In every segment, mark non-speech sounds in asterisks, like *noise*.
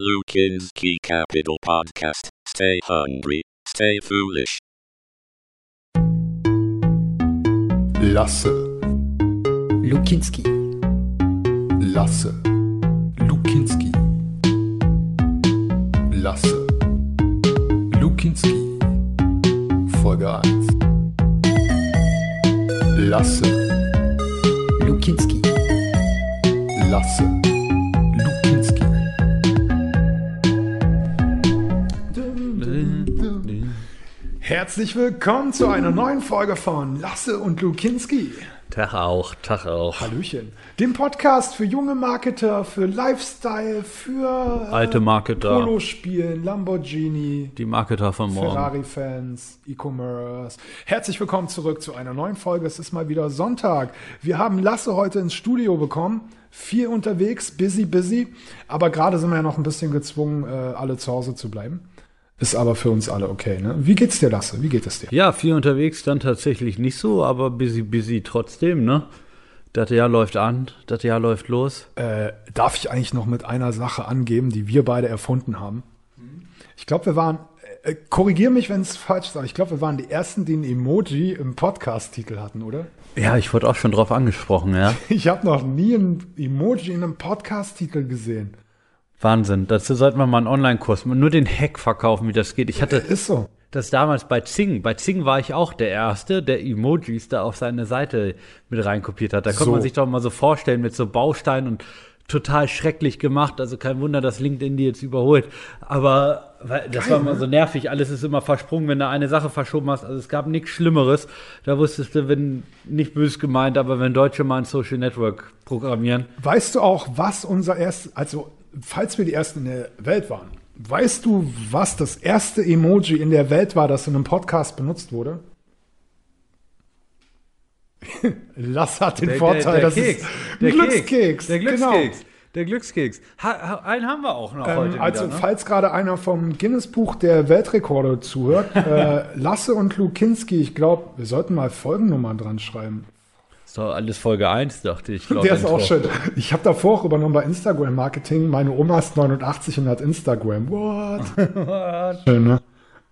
Lukinski Capital Podcast. Stay hungry, stay foolish. Lasse, Lukinski. Lasse, Lukinski. Lasse, Lukinski. Folge 1. Lasse, Lukinski. Lasse, Herzlich willkommen zu einer neuen Folge von Lasse und Lukinski. Tag auch, Tag auch. Hallöchen. Dem Podcast für junge Marketer, für Lifestyle, für äh, Alte Marketer. Polospielen, Lamborghini, Die Marketer von morgen. Ferrari-Fans, E-Commerce. Herzlich willkommen zurück zu einer neuen Folge. Es ist mal wieder Sonntag. Wir haben Lasse heute ins Studio bekommen. Viel unterwegs, busy, busy. Aber gerade sind wir ja noch ein bisschen gezwungen, äh, alle zu Hause zu bleiben. Ist aber für uns alle okay. Ne? Wie geht's dir, Lasse? Wie geht es dir? Ja, viel unterwegs dann tatsächlich nicht so, aber busy, busy trotzdem, ne? Das Jahr läuft an, das Jahr läuft los. Äh, darf ich eigentlich noch mit einer Sache angeben, die wir beide erfunden haben? Ich glaube, wir waren, äh, korrigier mich, wenn es falsch ist, aber ich glaube, wir waren die ersten, die ein Emoji im Podcast-Titel hatten, oder? Ja, ich wurde auch schon drauf angesprochen, ja. *laughs* Ich habe noch nie ein Emoji in einem Podcast-Titel gesehen. Wahnsinn. Dazu sollten wir mal einen Online-Kurs, nur den Hack verkaufen, wie das geht. Ich hatte Ist so. das damals bei Zing. Bei Zing war ich auch der Erste, der Emojis da auf seine Seite mit reinkopiert hat. Da konnte So. man sich doch mal so vorstellen mit so Bausteinen und total schrecklich gemacht. Also kein Wunder, dass LinkedIn die jetzt überholt. Aber das war ne? immer so nervig. Alles ist immer versprungen, wenn du eine Sache verschoben hast. Also es gab nichts Schlimmeres. Da wusstest du, wenn nicht bös gemeint, aber wenn Deutsche mal ein Social Network programmieren. Weißt du auch, was unser erstes, also falls wir die ersten in der Welt waren, weißt du, was das erste Emoji in der Welt war, das in einem Podcast benutzt wurde? *laughs* Lass hat den Vorteil, dass es ein Glückskeks. Der genau. Glückskeks. Der Glückskeks. Ha, ha, einen haben wir auch noch heute. Ähm, also, wieder, ne? falls gerade einer vom Guinness-Buch der Weltrekorde zuhört, *laughs* äh, Lasse und Lukinski, ich glaube, wir sollten mal Folgennummern dran schreiben. Ist doch alles Folge 1, dachte ich. Der ist Intro. auch schön. Ich habe davor auch übernommen bei Instagram Marketing. Meine Oma ist 89 und hat Instagram. What? *laughs* schön, ne?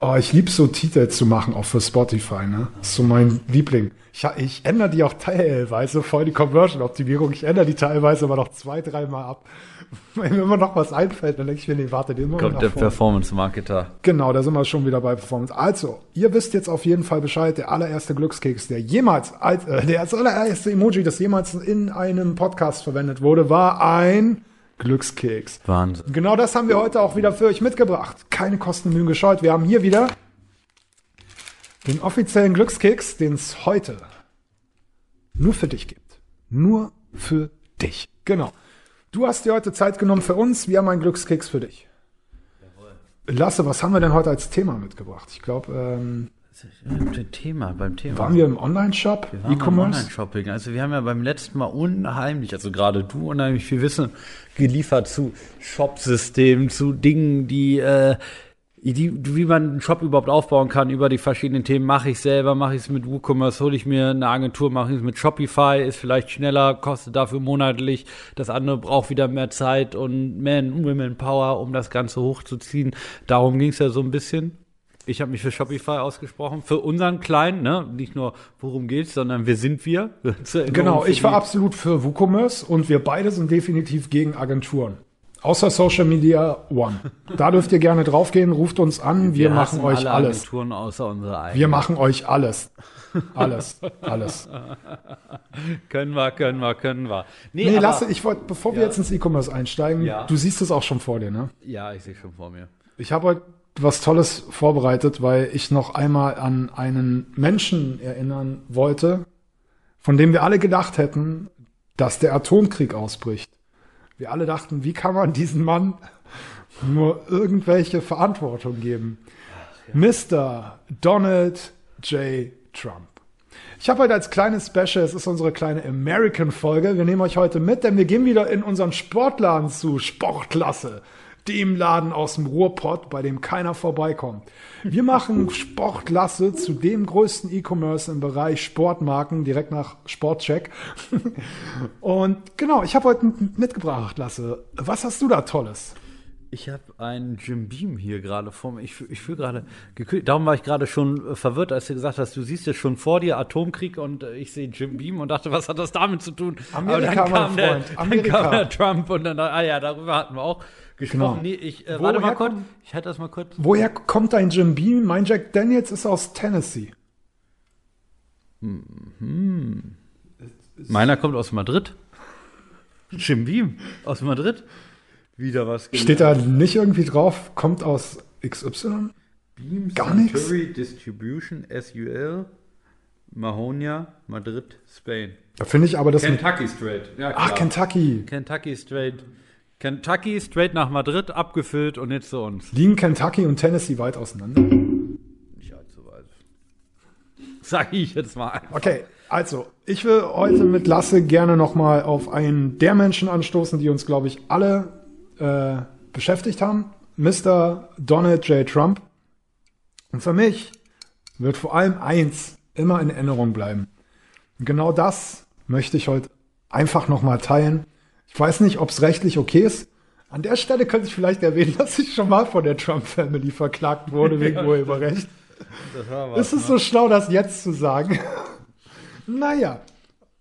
Oh, ich liebe so Titel zu machen, auch für Spotify, ne? Das ist so mein Liebling. Ich, ich ändere die auch teilweise, voll die Conversion-Optimierung. Ich ändere die teilweise aber noch zwei, dreimal ab. *laughs* Wenn mir immer noch was einfällt, dann denke ich mir, nee, warte, den machen Kommt der. Performance-Marketer. Genau, da sind wir schon wieder bei Performance. Also, ihr wisst jetzt auf jeden Fall Bescheid, der allererste Glückskeks, der jemals, als, äh, der als allererste Emoji, das jemals in einem Podcast verwendet wurde, war ein Glückskeks. Wahnsinn. Genau das haben wir heute auch wieder für euch mitgebracht. Keine Kosten und Mühen gescheut. Wir haben hier wieder den offiziellen Glückskeks, den es heute nur für dich gibt. Nur für dich. Genau. Du hast dir heute Zeit genommen für uns. Wir haben einen Glückskeks für dich. Lasse, was haben wir denn heute als Thema mitgebracht? Ich glaube, ähm, Thema, beim Thema. waren wir im Online-Shop, Wir waren beim E-Commerce? Online-Shopping. Also wir haben ja beim letzten Mal unheimlich, also gerade du unheimlich viel Wissen geliefert zu Shop-Systemen, zu Dingen, die, äh, die, wie man einen Shop überhaupt aufbauen kann über die verschiedenen Themen. Mache ich selber, mache ich es mit WooCommerce, hole ich mir eine Agentur, mache ich es mit Shopify, ist vielleicht schneller, kostet dafür monatlich. Das andere braucht wieder mehr Zeit und Man, Women Power, um das Ganze hochzuziehen. Darum ging es ja so ein bisschen. Ich habe mich für Shopify ausgesprochen, für unseren Kleinen, ne? nicht nur worum geht's, sondern wer sind wir? *laughs* Genau, ich war absolut für WooCommerce und wir beide sind definitiv gegen Agenturen. Außer Social Media One. Da dürft ihr gerne draufgehen, ruft uns an, wir, machen hassen euch alle alles. Agenturen außer unsere eigenen. Wir machen euch alles. Alles, alles. *laughs* können wir, können wir, können wir. Nee, aber- Lasse, ich wollte, bevor wir Ja. jetzt ins E-Commerce einsteigen, Ja. du siehst es auch schon vor dir, ne? Ja, ich sehe schon vor mir. Ich habe heute was Tolles vorbereitet, weil ich noch einmal an einen Menschen erinnern wollte, von dem wir alle gedacht hätten, dass der Atomkrieg ausbricht. Wir alle dachten, wie kann man diesen Mann *laughs* nur irgendwelche Verantwortung geben? Mr. Donald J. Trump. Ich habe heute als kleines Special, es ist unsere kleine American-Folge, wir nehmen euch heute mit, denn wir gehen wieder in unseren Sportladen zu, Sportklasse, dem Laden aus dem Ruhrpott, bei dem keiner vorbeikommt. Wir machen *laughs* Sportklasse zu dem größten E-Commerce im Bereich Sportmarken, direkt nach Sportcheck. *laughs* Und genau, ich habe heute mitgebracht, Lasse. Was hast du da Tolles? Ich habe einen Jim Beam hier gerade vor mir. Ich, ich fühle gerade gekühlt. Darum war ich gerade schon äh, verwirrt, als du gesagt hast, du siehst jetzt schon vor dir Atomkrieg und äh, ich sehe Jim Beam und dachte, was hat das damit zu tun? Amerika, Aber dann kam, der, dann kam der Trump und dann, ah ja, darüber hatten wir auch gesprochen. Genau. Nee, ich, äh, warte mal kurz. kommt- Ich halte das mal kurz. Woher kommt dein Jim Beam? Mein Jack Daniels ist aus Tennessee. Meiner kommt aus Madrid. Jim Beam aus Madrid. Wieder was Steht da nicht irgendwie drauf, kommt aus XY? Beam Gar nichts? Suntory Distribution, SUL, Mahonia, Madrid, Spain. Da finde ich aber das mit. Kentucky straight. Ja, Ach, Kentucky. Kentucky straight. Kentucky straight nach Madrid abgefüllt und jetzt zu uns. Liegen Kentucky und Tennessee weit auseinander? Nicht allzu weit. Sag ich jetzt mal. Okay, also, ich will heute mit Lasse gerne nochmal auf einen der Menschen anstoßen, die uns, glaube ich, alle äh, beschäftigt haben. Mr. Donald J. Trump. Und für mich wird vor allem eins immer in Erinnerung bleiben. Und genau das möchte ich heute einfach nochmal teilen. Ich weiß nicht, ob es rechtlich okay ist. An der Stelle könnte ich vielleicht erwähnen, *laughs* dass ich schon mal von der Trump-Family verklagt wurde *laughs* wegen Urheberrecht. Das war Ist es so schlau, das jetzt zu sagen? *laughs* naja,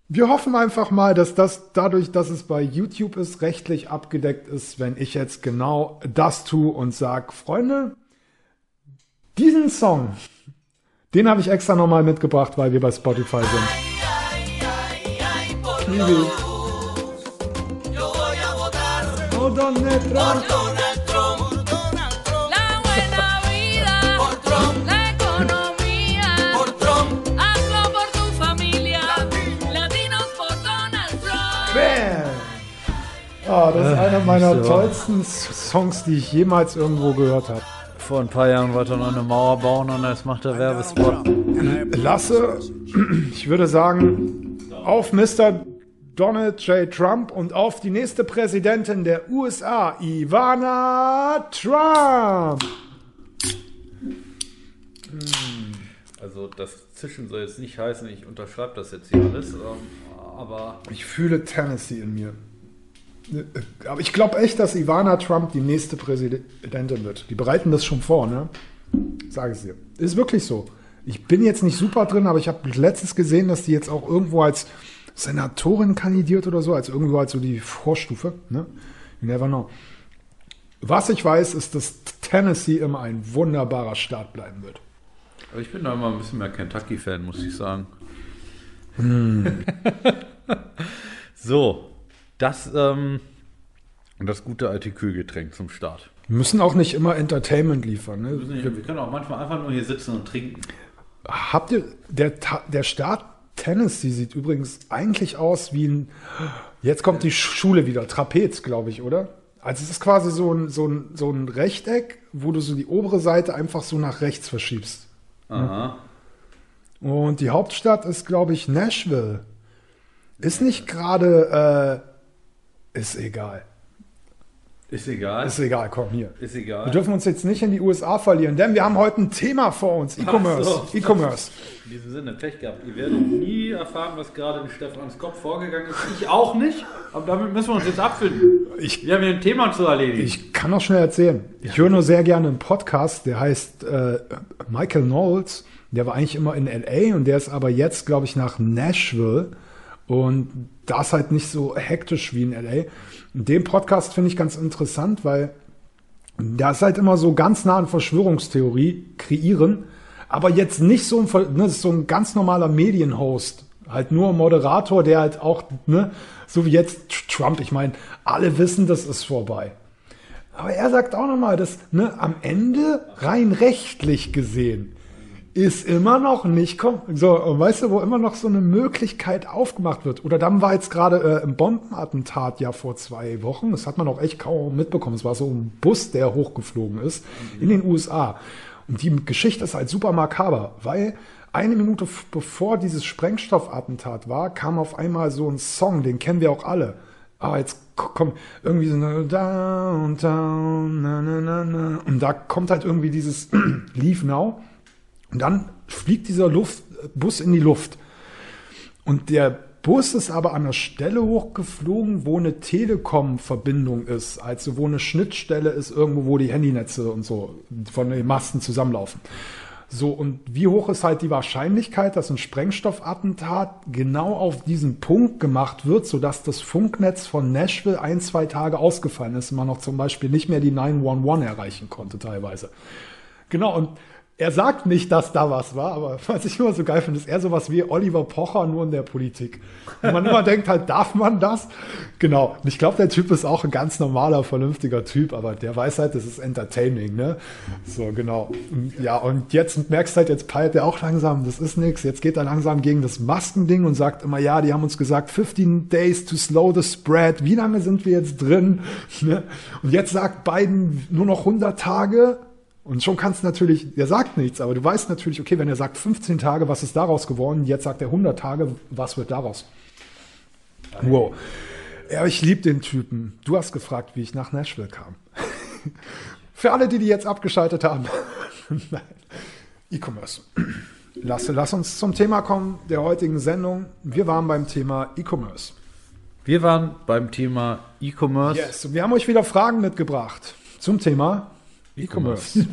wir hoffen einfach mal, dass das dadurch, dass es bei YouTube ist, rechtlich abgedeckt ist, wenn ich jetzt genau das tue und sage, Freunde, diesen Song, den habe ich extra nochmal mitgebracht, weil wir bei Spotify sind. Liebe. Ah, das ist einer meiner so. tollsten Songs, die ich jemals irgendwo gehört habe. Vor ein paar Jahren wollte er noch eine Mauer bauen und jetzt macht er Werbespot. Lasse, ich würde sagen, auf Mr. Donald J. Trump und auf die nächste Präsidentin der USA, Ivana Trump. Also das Zischen soll jetzt nicht heißen, ich unterschreibe das jetzt hier alles, ähm, aber Ich fühle Tennessee in mir. Aber ich glaube echt, dass Ivana Trump die nächste Präsidentin wird. Die bereiten das schon vor, ne? Sage ich dir. Ist wirklich so. Ich bin jetzt nicht super drin, aber ich habe letztens gesehen, dass die jetzt auch irgendwo als Senatorin kandidiert oder so, als irgendwo als so die Vorstufe, ne? You never know. Was ich weiß, ist, dass Tennessee immer ein wunderbarer Staat bleiben wird. Aber ich bin da immer ein bisschen mehr Kentucky-Fan, muss ich sagen. *laughs* so, das, ähm, das gute alte Kühlgetränk zum Start. Wir müssen auch nicht immer Entertainment liefern. Ne? Wir können auch manchmal einfach nur hier sitzen und trinken. Habt ihr, der, der Staat Tennessee sieht übrigens eigentlich aus wie ein, jetzt kommt die Schule wieder, Trapez, glaube ich, oder? Also es ist quasi so ein, so, ein, so ein Rechteck, wo du so die obere Seite einfach so nach rechts verschiebst. Aha. Und die Hauptstadt ist, glaube ich, Nashville. Ist nicht gerade, äh, ist egal. Ist egal. Ist egal, komm hier. Ist Wir egal. dürfen uns jetzt nicht in die USA verlieren, denn wir haben heute ein Thema vor uns. E-Commerce. so. E-Commerce. In diesem Sinne, Pech gehabt. Ihr werdet nie erfahren, was gerade in Stefans Kopf vorgegangen ist. Ich auch nicht, aber damit müssen wir uns jetzt abfinden. Ich Wir haben hier ein Thema zu erledigen. Ich kann auch schnell erzählen. Ich höre nur sehr gerne einen Podcast, der heißt äh, Michael Knowles. Der war eigentlich immer in LA und der ist aber jetzt, glaube ich, nach Nashville. Und da ist halt nicht so hektisch wie in LA. Den Podcast finde ich ganz interessant, weil da ist halt immer so ganz nah an Verschwörungstheorie kreieren, aber jetzt nicht so ein, ne, das so ein ganz normaler Medienhost. Halt nur ein Moderator, der halt auch, ne, so wie jetzt Trump, ich meine, alle wissen, das ist vorbei. Aber er sagt auch nochmal, dass ne, am Ende rein rechtlich gesehen ist immer noch nicht, komm, so, weißt du, wo immer noch so eine Möglichkeit aufgemacht wird. Oder dann war jetzt gerade äh, im Bombenattentat ja vor zwei Wochen, das hat man auch echt kaum mitbekommen. Es war so ein Bus, der hochgeflogen ist in den USA. Und die Geschichte ist halt super makaber, weil eine Minute bevor dieses Sprengstoffattentat war, kam auf einmal so ein Song, den kennen wir auch alle. Aber jetzt k- kommt irgendwie so eine down, down, na, na, na, na. Und da kommt halt irgendwie dieses *clears throat* Leave Now. Und dann fliegt dieser Luft, Bus in die Luft. Und der Bus ist aber an der Stelle hochgeflogen, wo eine Telekom-Verbindung ist, also wo eine Schnittstelle ist, irgendwo, wo die Handynetze und so von den Masten zusammenlaufen. So, und wie hoch ist halt die Wahrscheinlichkeit, dass ein Sprengstoffattentat genau auf diesen Punkt gemacht wird, sodass das Funknetz von Nashville ein, zwei Tage ausgefallen ist und man noch zum Beispiel nicht mehr die 911 erreichen konnte teilweise. Genau, und er sagt nicht, dass da was war, aber *laughs* was ich immer so geil finde, ist eher sowas wie Oliver Pocher nur in der Politik. Und man immer *laughs* denkt halt, darf man das? Genau. Und ich glaube, der Typ ist auch ein ganz normaler, vernünftiger Typ, aber der weiß halt, das ist entertaining, ne? So, genau. Ja, und jetzt merkst halt, jetzt peilt er auch langsam, das ist nix. Jetzt geht er langsam gegen das Maskending und sagt immer, ja, die haben uns gesagt, 15 days to slow the spread. Wie lange sind wir jetzt drin? *laughs* Ne? Und jetzt sagt Biden nur noch 100 Tage. Und schon kannst du natürlich, der sagt nichts, aber du weißt natürlich, okay, wenn er sagt 15 Tage, was ist daraus geworden? Jetzt sagt er 100 Tage, was wird daraus? Wow. Ja, ich liebe den Typen. Du hast gefragt, wie ich nach Nashville kam. *laughs* Für alle, die die jetzt abgeschaltet haben. *laughs* Nein. E-Commerce. Lasse, lass uns zum Thema kommen der heutigen Sendung. Wir waren beim Thema E-Commerce. Wir waren beim Thema E-Commerce. Yes, und wir haben euch wieder Fragen mitgebracht zum Thema E-Commerce.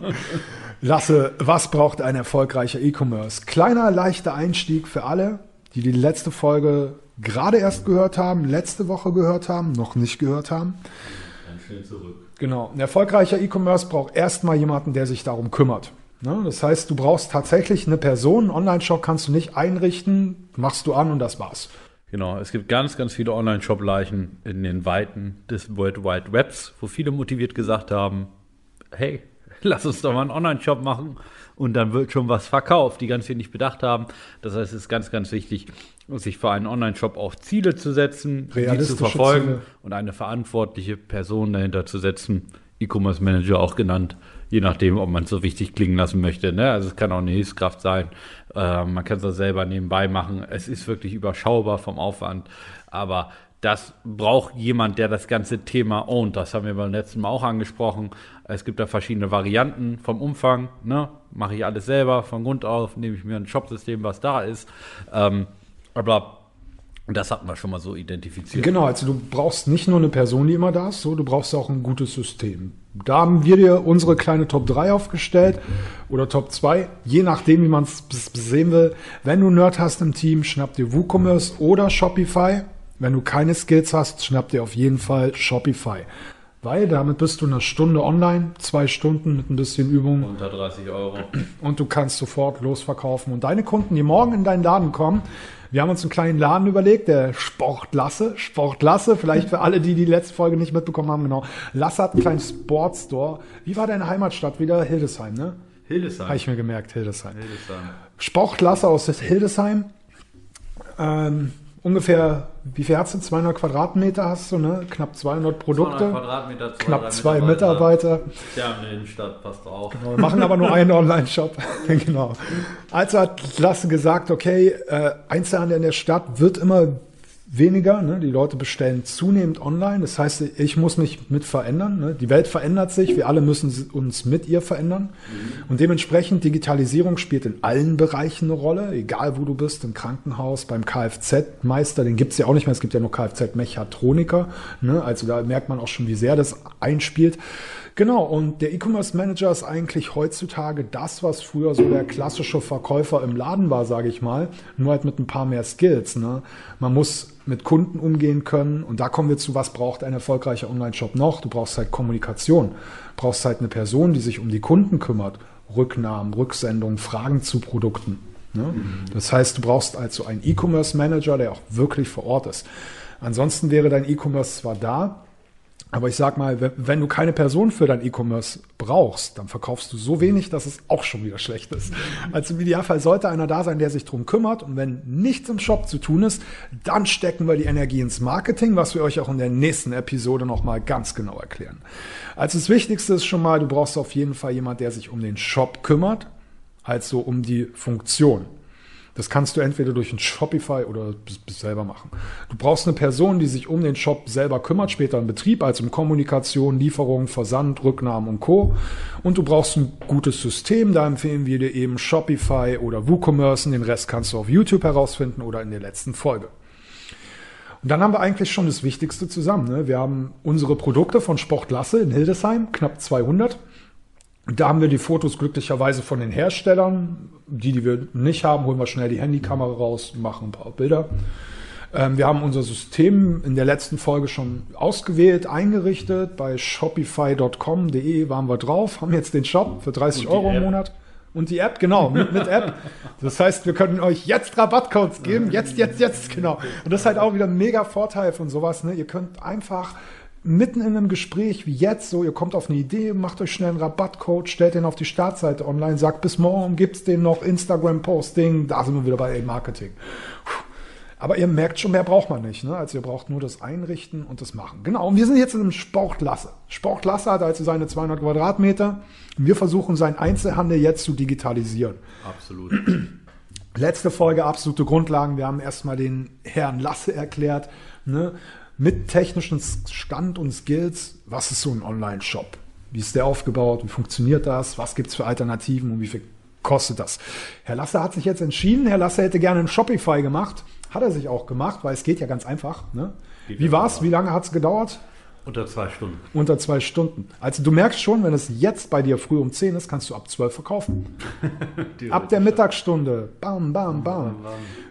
*laughs* Lasse, was braucht ein erfolgreicher E-Commerce? Kleiner, leichter Einstieg für alle, die die letzte Folge gerade erst gehört haben, letzte Woche gehört haben, noch nicht gehört haben. Genau. Ein erfolgreicher E-Commerce braucht erstmal jemanden, der sich darum kümmert. Ne? Das heißt, du brauchst tatsächlich eine Person. Einen Online-Shop kannst du nicht einrichten, machst du an und das war's. Genau, es gibt ganz, ganz viele Online-Shop-Leichen in den Weiten des World Wide Webs, wo viele motiviert gesagt haben, hey, *laughs* lass uns doch mal einen Online-Shop machen und dann wird schon was verkauft, die ganz viel nicht bedacht haben. Das heißt, es ist ganz, ganz wichtig, sich für einen Online-Shop auch Ziele zu setzen, die zu verfolgen Ziele. und eine verantwortliche Person dahinter zu setzen, E-Commerce Manager auch genannt, je nachdem, ob man es so wichtig klingen lassen möchte. Ne? Also es kann auch eine Hilfskraft sein, äh, man kann es auch selber nebenbei machen. Es ist wirklich überschaubar vom Aufwand, aber das braucht jemand, der das ganze Thema ownt. Das haben wir beim letzten Mal auch angesprochen. Es gibt da verschiedene Varianten vom Umfang. Ne? Mache ich alles selber von Grund auf, nehme ich mir ein Shopsystem, was da ist. Ähm, aber das hatten wir schon mal so identifiziert. Genau, also du brauchst nicht nur eine Person, die immer da ist, so, du brauchst auch ein gutes System. Da haben wir dir unsere kleine Top 3 aufgestellt oder Top 2, je nachdem, wie man es sehen will. Wenn du Nerd hast im Team, schnapp dir WooCommerce oder Shopify. Wenn du keine Skills hast, schnapp dir auf jeden Fall Shopify. Weil damit bist du eine Stunde online, zwei Stunden mit ein bisschen Übung Unter 30 Euro. und du kannst sofort losverkaufen. Und deine Kunden, die morgen in deinen Laden kommen, wir haben uns einen kleinen Laden überlegt, der Sportlasse, Sportlasse, vielleicht für alle, die die letzte Folge nicht mitbekommen haben, genau. Lasse hat einen kleinen Sportstore. Wie war deine Heimatstadt wieder? Hildesheim, ne? Hildesheim. Habe ich mir gemerkt, Hildesheim. Hildesheim. Sportlasse aus Hildesheim. Ähm, ungefähr, wie viel hast du? 200 Quadratmeter hast du, ne? Knapp 200 Produkte. 200 Quadratmeter, zwei, Knapp zwei Mitarbeiter. Ja, in der Innenstadt passt auch. Wir machen aber nur einen Online-Shop. *laughs* *laughs* genau. Also hat Lasse gesagt, okay, äh, Einzelhandel in der Stadt wird immer weniger. Ne? Die Leute bestellen zunehmend online. Das heißt, ich muss mich mit verändern. Ne? Die Welt verändert sich. Wir alle müssen uns mit ihr verändern. Und dementsprechend Digitalisierung spielt in allen Bereichen eine Rolle. Egal, wo du bist, im Krankenhaus, beim Kfz-Meister, den gibt's ja auch nicht mehr. Es gibt ja nur Kfz-Mechatroniker. Ne? Also da merkt man auch schon, wie sehr das einspielt. Genau, und der E-Commerce Manager ist eigentlich heutzutage das, was früher so der klassische Verkäufer im Laden war, sage ich mal, nur halt mit ein paar mehr Skills. Ne? Man muss mit Kunden umgehen können und da kommen wir zu, was braucht ein erfolgreicher Online-Shop noch? Du brauchst halt Kommunikation, du brauchst halt eine Person, die sich um die Kunden kümmert, Rücknahmen, Rücksendungen, Fragen zu Produkten. Ne? Das heißt, du brauchst also einen E-Commerce Manager, der auch wirklich vor Ort ist. Ansonsten wäre dein E-Commerce zwar da, aber ich sag mal, wenn, wenn du keine Person für dein E-Commerce brauchst, dann verkaufst du so wenig, dass es auch schon wieder schlecht ist. Also im Idealfall sollte einer da sein, der sich drum kümmert. Und wenn nichts im Shop zu tun ist, dann stecken wir die Energie ins Marketing, was wir euch auch in der nächsten Episode nochmal ganz genau erklären. Also das Wichtigste ist schon mal, du brauchst auf jeden Fall jemand, der sich um den Shop kümmert, also um die Funktion. Das kannst du entweder durch ein Shopify oder selber machen. Du brauchst eine Person, die sich um den Shop selber kümmert, später im Betrieb, also um Kommunikation, Lieferung, Versand, Rücknahmen und Co. Und du brauchst ein gutes System. Da empfehlen wir dir eben Shopify oder WooCommerce. Den Rest kannst du auf YouTube herausfinden oder in der letzten Folge. Und dann haben wir eigentlich schon das Wichtigste zusammen. Ne? Wir haben unsere Produkte von Sportlasse in Hildesheim, knapp 200. Da haben wir die Fotos glücklicherweise von den Herstellern. Die, die wir nicht haben, holen wir schnell die Handykamera raus, machen ein paar Bilder. Ähm, wir haben unser System in der letzten Folge schon ausgewählt, eingerichtet. Bei shopify.com.de waren wir drauf, haben jetzt den Shop für 30 Und die Euro im App. Monat. Und die App, genau, mit, mit App. Das heißt, wir können euch jetzt Rabattcodes geben. Jetzt, jetzt, jetzt, genau. Und das ist halt auch wieder ein mega Vorteil von sowas. Ne? Ihr könnt einfach mitten in einem Gespräch wie jetzt, so, ihr kommt auf eine Idee, macht euch schnell einen Rabattcode, stellt den auf die Startseite online, sagt bis morgen gibt's den noch, Instagram-Posting, da sind wir wieder bei Marketing. Aber ihr merkt schon, mehr braucht man nicht. Ne? Also ihr braucht nur das Einrichten und das Machen. Genau, und wir sind jetzt in einem Sportlasse. Sportlasse hat also seine 200 Quadratmeter. Wir versuchen, seinen Einzelhandel jetzt zu digitalisieren. Absolut. Letzte Folge, absolute Grundlagen. Wir haben erstmal den Herrn Lasse erklärt, ne? Mit technischen Stand und Skills, was ist so ein Online-Shop? Wie ist der aufgebaut? Wie funktioniert das? Was gibt's für Alternativen und wie viel kostet das? Herr Lasse hat sich jetzt entschieden. Herr Lasse hätte gerne ein Shopify gemacht. Hat er sich auch gemacht, weil es geht ja ganz einfach. Ne? Wie war's? Wie lange hat's gedauert? Unter zwei Stunden. Unter zwei Stunden. Also du merkst schon, wenn es jetzt bei dir früh um 10 ist, kannst du ab 12 verkaufen. *laughs* Ab der Mittagsstunde. Bam, bam, bam.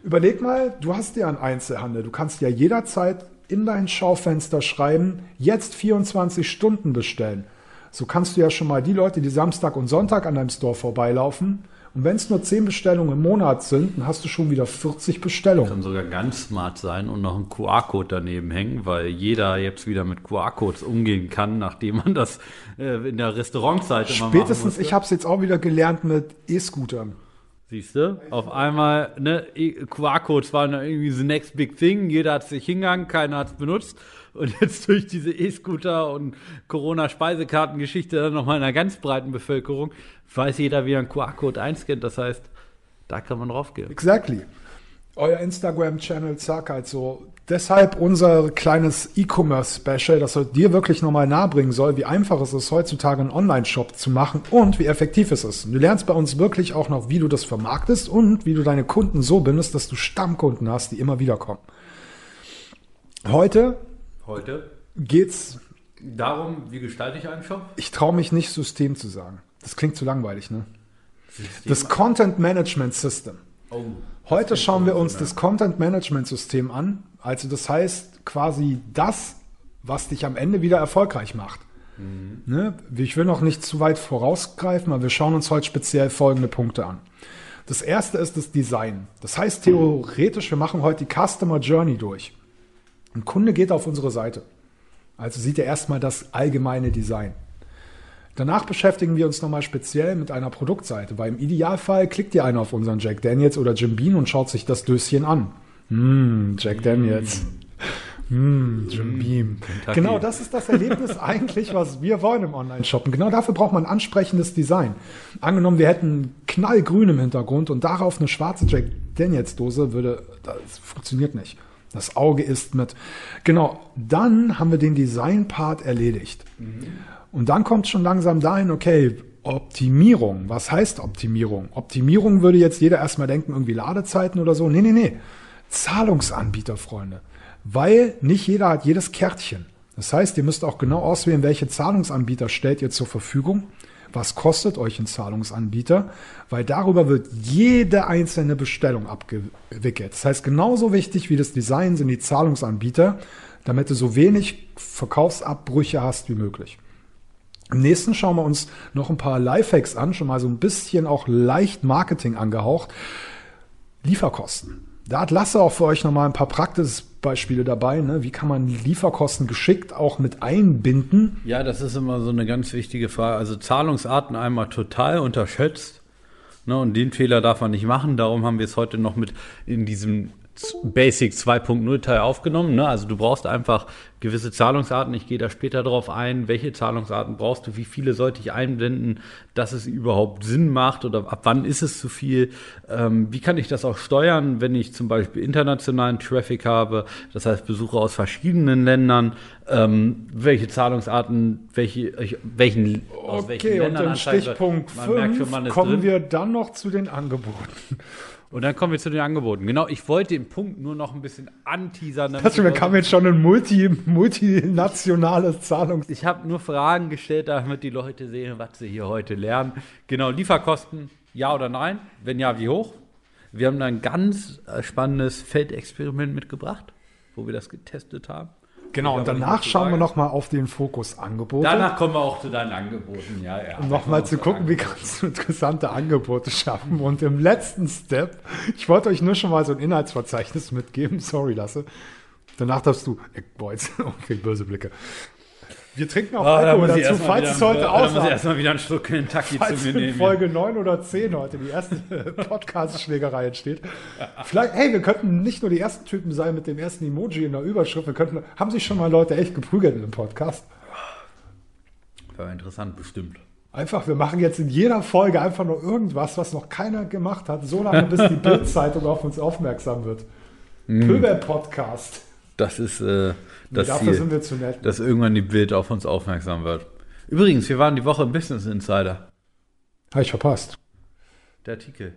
Überleg mal, du hast ja einen Einzelhandel. Du kannst ja jederzeit in dein Schaufenster schreiben, jetzt 24 Stunden bestellen. So kannst du ja schon mal die Leute, die Samstag und Sonntag an deinem Store vorbeilaufen. Und wenn es nur 10 Bestellungen im Monat sind, dann hast du schon wieder 40 Bestellungen. Kann sogar ganz smart sein und noch einen QR-Code daneben hängen, weil jeder jetzt wieder mit QR-Codes umgehen kann, nachdem man das äh, in der Restaurantzeit immer Spätestens, ich habe es jetzt auch wieder gelernt mit E-Scootern. Siehst du? Auf einmal, ne, QR-Codes waren da irgendwie the next big thing. Jeder hat sich hingegangen, keiner hat es benutzt. Und jetzt durch diese E-Scooter und Corona-Speisekartengeschichte dann nochmal in einer ganz breiten Bevölkerung weiß jeder, wie er einen QR-Code einscannt. Das heißt, da kann man draufgehen. Exactly. Euer Instagram-Channel, zack, halt so. Deshalb unser kleines E-Commerce-Special, das dir wirklich nochmal nahebringen soll, wie einfach es ist, heutzutage einen Online-Shop zu machen und wie effektiv es ist. Du lernst bei uns wirklich auch noch, wie du das vermarktest und wie du deine Kunden so bindest, dass du Stammkunden hast, die immer wieder kommen. Heute Heute geht's, darum, wie gestalte ich einen Shop? ich traue mich nicht System zu sagen. Das klingt zu langweilig, ne? Das Content Management System. oh, Heute schauen wir uns das Content Management System an. Also das heißt quasi das, was dich am Ende wieder erfolgreich macht. Ne? Ich will noch nicht zu weit vorausgreifen, aber wir schauen uns heute speziell folgende Punkte an. Das erste ist das Design. Das heißt theoretisch, wir machen heute die Customer Journey durch. Ein Kunde geht auf unsere Seite. Also sieht er erstmal das allgemeine Design. Danach beschäftigen wir uns nochmal speziell mit einer Produktseite, weil im Idealfall klickt ihr einer auf unseren Jack Daniels oder Jim Beam und schaut sich das Döschen an. Hm, Jack Daniels. Hm, Jim Beam. Kentucky. Genau, das ist das Erlebnis *laughs* eigentlich, was wir wollen im Online-Shoppen. Genau dafür braucht man ansprechendes Design. Angenommen, wir hätten knallgrün im Hintergrund und darauf eine schwarze Jack Daniels Dose, würde, das funktioniert nicht. Das Auge ist mit. Genau, dann haben wir den Design-Part erledigt. Und dann kommt schon langsam dahin, okay, Optimierung. Was heißt Optimierung? Optimierung würde jetzt jeder erstmal denken, irgendwie Ladezeiten oder so. Nee, nee, nee. Zahlungsanbieter, Freunde. Weil nicht jeder hat jedes Kärtchen. Das heißt, ihr müsst auch genau auswählen, welche Zahlungsanbieter stellt ihr zur Verfügung. Was kostet euch ein Zahlungsanbieter? Weil darüber wird jede einzelne Bestellung abgewickelt. Das heißt, genauso wichtig wie das Design sind die Zahlungsanbieter, damit du so wenig Verkaufsabbrüche hast wie möglich. Im nächsten schauen wir uns noch ein paar Lifehacks an, schon mal so ein bisschen auch leicht Marketing angehaucht. Lieferkosten. Da hat Lasse auch für euch nochmal ein paar Praxisbeispiele dabei. Ne? Wie kann man Lieferkosten geschickt auch mit einbinden? Ja, das ist immer so eine ganz wichtige Frage. Also Zahlungsarten einmal total unterschätzt. Ne, und den Fehler darf man nicht machen. Darum haben wir es heute noch mit in diesem Basic 2.0 Teil aufgenommen. Ne? Also du brauchst einfach gewisse Zahlungsarten. Ich gehe da später drauf ein, welche Zahlungsarten brauchst du, wie viele sollte ich einblenden, dass es überhaupt Sinn macht oder ab wann ist es zu viel. Ähm, wie kann ich das auch steuern, wenn ich zum Beispiel internationalen Traffic habe, das heißt Besucher aus verschiedenen Ländern, ähm, welche Zahlungsarten, welche, welchen, aus welchen Okay, und Ländern im Stichpunkt man merkt 5 schon, man ist kommen drin. wir dann noch zu den Angeboten. Und dann kommen wir zu den Angeboten. Genau, ich wollte den Punkt nur noch ein bisschen anteasern. Das, wir kamen jetzt schon ein multi, multinationales Zahlungs... Ich habe nur Fragen gestellt, damit die Leute sehen, was sie hier heute lernen. Genau, Lieferkosten, ja oder nein? Wenn ja, wie hoch? Wir haben da ein ganz äh, spannendes Feldexperiment mitgebracht, wo wir das getestet haben. Genau, und danach schauen wir sagen. noch mal auf den Fokus Angebote. Danach kommen wir auch zu deinen Angeboten, ja, ja. um nochmal zu gucken, wie kannst du interessante Angebote schaffen. Und im letzten Step, ich wollte euch nur schon mal so ein Inhaltsverzeichnis mitgeben. *laughs* Sorry, Lasse. Danach darfst du, äh, boah, jetzt, okay, böse Blicke. Wir trinken auch da Alkohol dazu, falls es heute da muss ich aussah. erstmal wieder einen Schluck Kentucky Falls zu mir in nehmen. Folge 9 oder 10 heute die erste *laughs* Podcast-Schlägerei entsteht. Vielleicht, hey, wir könnten nicht nur die ersten Typen sein mit dem ersten Emoji in der Überschrift, wir könnten, haben sich schon mal Leute echt geprügelt in dem Podcast? War interessant, bestimmt. Einfach, wir machen jetzt in jeder Folge einfach nur irgendwas, was noch keiner gemacht hat, so lange, bis die *laughs* Bild-Zeitung auf uns aufmerksam wird. Pöbel-Podcast. Das ist äh, Nee, das dafür Ziel, sind wir zu nett. dass irgendwann die Bild auf uns aufmerksam wird. Übrigens, wir waren die Woche im Business Insider. Habe ich verpasst. Der Artikel.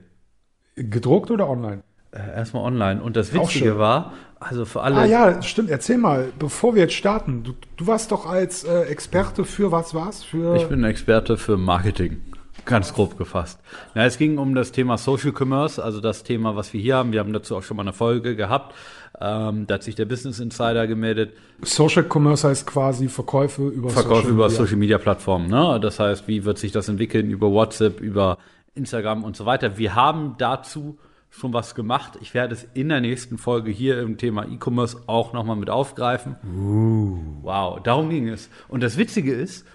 Gedruckt oder online? Äh, erstmal online. Und das Witzige war, also für alle. Ah ja, stimmt. Erzähl mal, bevor wir jetzt starten. Du, du warst doch als äh, Experte für was war's? Für Ich bin Experte für Marketing. Ganz grob gefasst. Na, es ging um das Thema Social Commerce, also das Thema, was wir hier haben. Wir haben dazu auch schon mal eine Folge gehabt. Ähm, da hat sich der Business Insider gemeldet. Social Commerce heißt quasi Verkäufe über Social über Media. Social Media Plattformen. Ne? Das heißt, wie wird sich das entwickeln über WhatsApp, über Instagram und so weiter. Wir haben dazu schon was gemacht. Ich werde es in der nächsten Folge hier im Thema E-Commerce auch nochmal mit aufgreifen. Wow, darum ging es. Und das Witzige ist,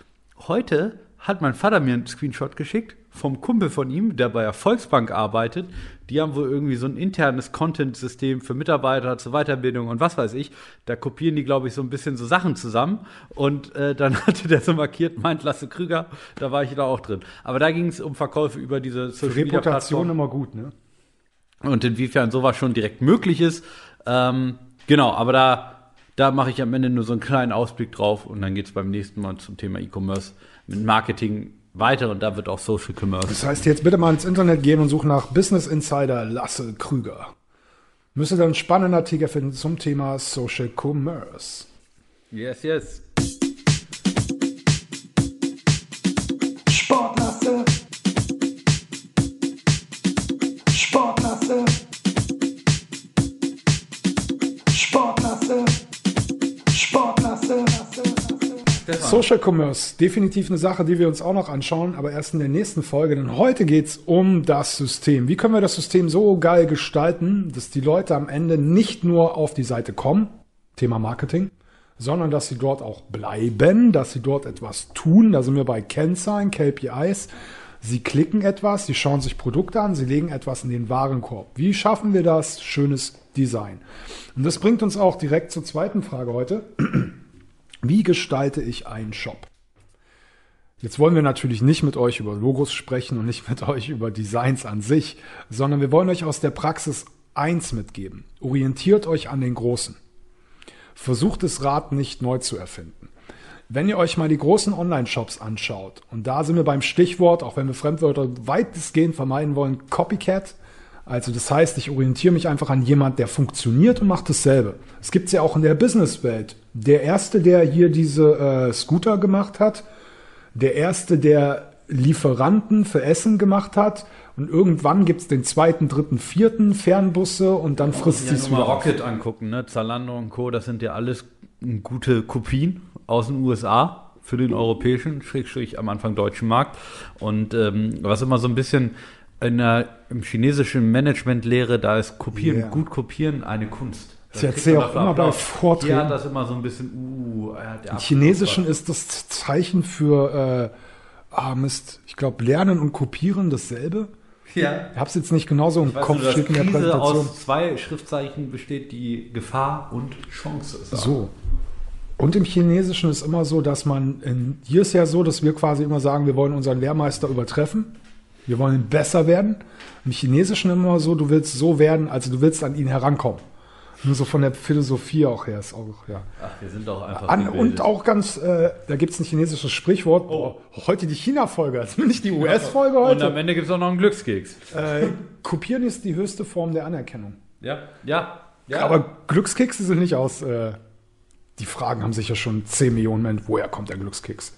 heute hat mein Vater mir einen Screenshot geschickt vom Kumpel von ihm, der bei der Volksbank arbeitet. Die haben wohl irgendwie so ein internes Content-System für Mitarbeiter zur Weiterbildung und was weiß ich. Da kopieren die, glaube ich, so ein bisschen so Sachen zusammen. Und äh, dann *laughs* hatte der so markiert, meint Lasse Krüger, da war ich da auch drin. Aber da ging es um Verkäufe über diese Social Media Reputation immer gut, ne? und inwiefern sowas schon direkt möglich ist. Ähm, genau, aber da, da mache ich am Ende nur so einen kleinen Ausblick drauf und dann geht es beim nächsten Mal zum Thema E-Commerce mit Marketing weiter und da wird auch Social Commerce. Das heißt, jetzt bitte mal ins Internet gehen und suchen nach Business Insider Lasse Krüger. Müsste dann einen spannenden Artikel finden zum Thema Social Commerce. Yes, yes. Social Commerce, definitiv eine Sache, die wir uns auch noch anschauen, aber erst in der nächsten Folge, denn heute geht's um das System. Wie können wir das System so geil gestalten, dass die Leute am Ende nicht nur auf die Seite kommen, Thema Marketing, sondern dass sie dort auch bleiben, dass sie dort etwas tun. Da sind wir bei Kennzahlen, KPIs. Sie klicken etwas, sie schauen sich Produkte an, sie legen etwas in den Warenkorb. Wie schaffen wir das? Schönes Design. Und das bringt uns auch direkt zur zweiten Frage heute. Wie gestalte ich einen Shop? Jetzt wollen wir natürlich nicht mit euch über Logos sprechen und nicht mit *laughs* euch über Designs an sich, sondern wir wollen euch aus der Praxis eins mitgeben. Orientiert euch an den Großen. Versucht das Rad nicht neu zu erfinden. Wenn ihr euch mal die großen Online-Shops anschaut, und da sind wir beim Stichwort, auch wenn wir Fremdwörter weitestgehend vermeiden wollen, Copycat. Also das heißt, ich orientiere mich einfach an jemand, der funktioniert und macht dasselbe. Es gibt es ja auch in der Businesswelt. Der erste, der hier diese äh, Scooter gemacht hat, der erste, der Lieferanten für Essen gemacht hat. Und irgendwann gibt es den zweiten, dritten, vierten Fernbusse und dann frisst Ja, sie mal wieder auf. Rocket angucken, ne? Zalando und Co., das sind ja alles gute Kopien aus den USA für den europäischen, schrägstrich am Anfang deutschen Markt. Und ähm, was immer so ein bisschen in der im chinesischen Management-Lehre, da ist Kopieren, Ja. gut kopieren eine Kunst. Ich Da erzähle kriegt man auch immer bei. Vorträgen. Ja, das immer so ein bisschen, uh, Im Chinesischen ist das Zeichen für, äh, ah Mist, ich glaube, Lernen und Kopieren dasselbe. Ja. Ich habe es jetzt nicht genauso im Kopf dass steht in der Präsentation. aus zwei Schriftzeichen besteht, die Gefahr und Chance ist. So. Und im Chinesischen ist immer so, dass man, in, hier ist ja so, dass wir quasi immer sagen, wir wollen unseren Lehrmeister übertreffen. Wir wollen besser werden. Im Chinesischen immer so, du willst so werden, also du willst an ihn herankommen. Nur so von der Philosophie auch her ist auch, ja. Ach, wir sind doch einfach An, und auch ganz, äh, da gibt's ein chinesisches Sprichwort. Oh. heute die China-Folge, also nicht die US-Folge Und heute. am Ende gibt es auch noch einen Glückskeks. Äh, Kopieren ist die höchste Form der Anerkennung. Ja, ja. ja. Aber Glückskekse sind nicht aus. Äh, die Fragen haben sich ja schon 10 Millionen Menschen. Woher kommt der Glückskeks?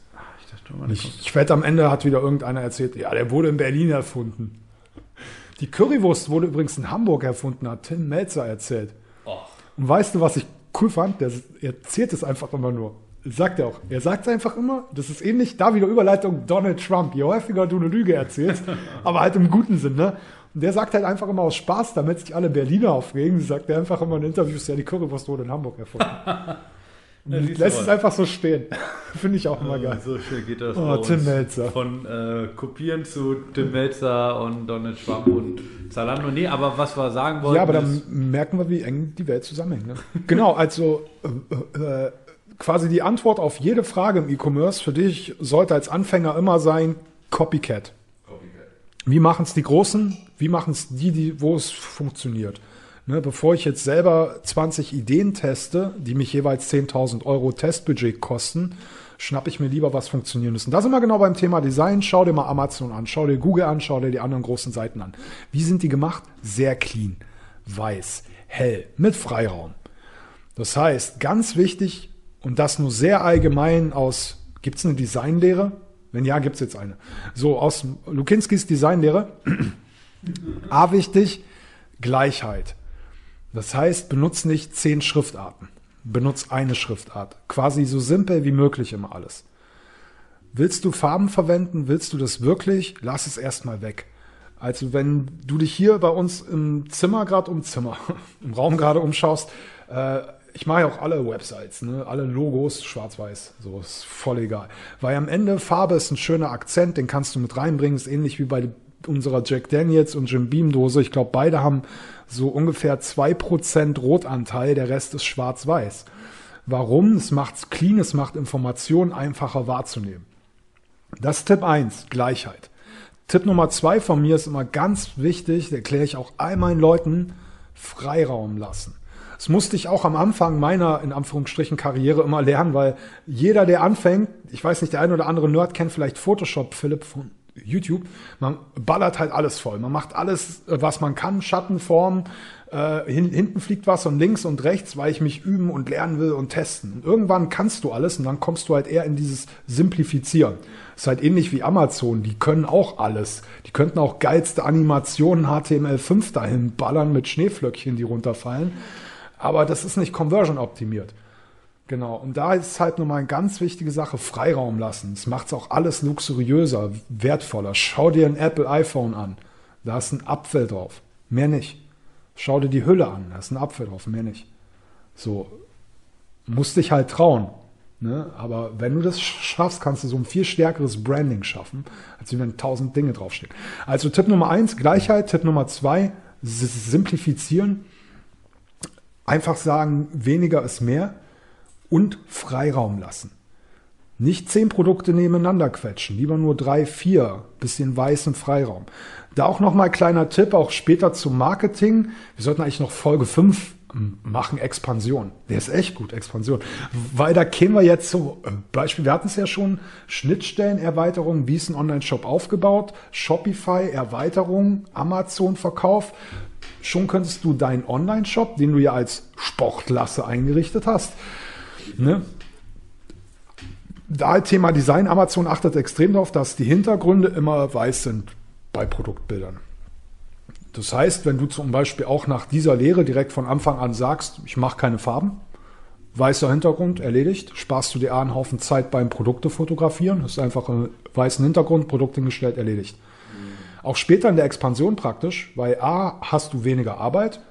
Ich wette, am Ende hat wieder irgendeiner erzählt, ja, der wurde in Berlin erfunden. Die Currywurst wurde übrigens in Hamburg erfunden, hat Tim Melzer erzählt. Und weißt du, was ich cool fand? Der erzählt es einfach immer nur. Sagt er auch. Er sagt es einfach immer. Das ist ähnlich, da wieder Überleitung Donald Trump. Je häufiger du eine Lüge erzählst, *laughs* aber halt im guten Sinn, ne? Und der sagt halt einfach immer aus Spaß, damit sich alle Berliner aufregen, sagt er einfach immer in Interviews, ja, die Currywurst wurde in Hamburg erfunden. *laughs* Ja, du lässt es einfach so stehen. *laughs* Finde ich auch immer geil. So schön geht das. Oh, Tim. Melzer. Von äh, Kopieren zu Tim Melzer und Donald Trump und Zalando. Nee, aber was wir sagen wollten. Ja, aber dann merken wir, wie eng die Welt zusammenhängt. Ne? *laughs* genau, also äh, äh, quasi die Antwort auf jede Frage im E-Commerce für dich sollte als Anfänger immer sein Copycat. Wie machen es die Großen? Wie machen es die, die, wo es funktioniert? Ne, bevor ich jetzt selber 20 Ideen teste, die mich jeweils 10.000 Euro Testbudget kosten, schnappe ich mir lieber was Funktionierendes. Und da sind wir genau beim Thema Design. Schau dir mal Amazon an, schau dir Google an, schau dir die anderen großen Seiten an. Wie sind die gemacht? Sehr clean, weiß, hell, mit Freiraum. Das heißt, ganz wichtig, und das nur sehr allgemein aus, gibt es eine Designlehre? Wenn ja, gibt es jetzt eine. So, aus Lukinskis Designlehre. *clears throat* A wichtig, Gleichheit. Das heißt, benutzt nicht zehn Schriftarten. Benutzt eine Schriftart. Quasi so simpel wie möglich immer alles. Willst du Farben verwenden? Willst du das wirklich? Lass es erstmal weg. Also wenn du dich hier bei uns im Zimmer gerade um Zimmer, *laughs* im Raum gerade umschaust, äh, ich mache ja auch alle Websites, ne? alle Logos schwarz-weiß, so ist voll egal. Weil am Ende Farbe ist ein schöner Akzent, den kannst du mit reinbringen, ist ähnlich wie bei unserer Jack Daniels und Jim Beam Dose. Ich glaube, beide haben so ungefähr zwei Prozent Rotanteil, der Rest ist schwarz-weiß. Warum? Es macht's clean, es macht Informationen einfacher wahrzunehmen. Das ist Tipp 1, Gleichheit. Tipp Nummer zwei von mir ist immer ganz wichtig, erkläre ich auch all meinen Leuten, Freiraum lassen. Das musste ich auch am Anfang meiner, in Anführungsstrichen, Karriere immer lernen, weil jeder, der anfängt, ich weiß nicht, der ein oder andere Nerd kennt vielleicht Photoshop, Philipp von YouTube, man ballert halt alles voll. Man macht alles, äh, was man kann, Schattenform, äh, hin, hinten fliegt was und links und rechts, weil ich mich üben und lernen will und testen. Und irgendwann kannst du alles und dann kommst du halt eher in dieses Simplifizieren. ist halt ähnlich wie Amazon, die können auch alles. Die könnten auch geilste Animationen HTML5 dahin ballern mit Schneeflöckchen, die runterfallen. Aber das ist nicht conversion optimiert. Genau, und da ist halt nochmal eine ganz wichtige Sache, Freiraum lassen. Das macht es auch alles luxuriöser, wertvoller. Schau dir ein Apple iPhone an, da ist ein Apfel drauf, mehr nicht. Schau dir die Hülle an, da ist ein Apfel drauf, mehr nicht. So, musst dich halt trauen. Ne? Aber wenn du das schaffst, kannst du so ein viel stärkeres Branding schaffen, als wenn tausend Dinge draufstehen. Also Tipp Nummer eins, Gleichheit. Tipp Nummer zwei, simplifizieren. Einfach sagen, weniger ist mehr und Freiraum lassen. Nicht zehn Produkte nebeneinander quetschen, lieber nur drei, vier, bisschen weißen Freiraum. Da auch nochmal kleiner Tipp, auch später zum Marketing. Wir sollten eigentlich noch Folge 5 machen, Expansion. Der ist echt gut, Expansion. Weil da kämen wir jetzt so, äh, Beispiel, wir hatten es ja schon, Schnittstellenerweiterung, wie ist ein Online-Shop aufgebaut, Shopify, Erweiterung, Amazon-Verkauf. Schon könntest du deinen Online-Shop, den du ja als Sportklasse eingerichtet hast, ne? Da Thema Design, Amazon achtet extrem darauf, dass die Hintergründe immer weiß sind bei Produktbildern. Das heißt, wenn du zum Beispiel auch nach dieser Lehre direkt von Anfang an sagst, ich mache keine Farben, weißer Hintergrund, erledigt, sparst du dir einen Haufen Zeit beim Produkte fotografieren, ist einfach ein weißen Hintergrund, Produkt hingestellt, erledigt. Auch später in der Expansion praktisch, weil A, hast du weniger Arbeit,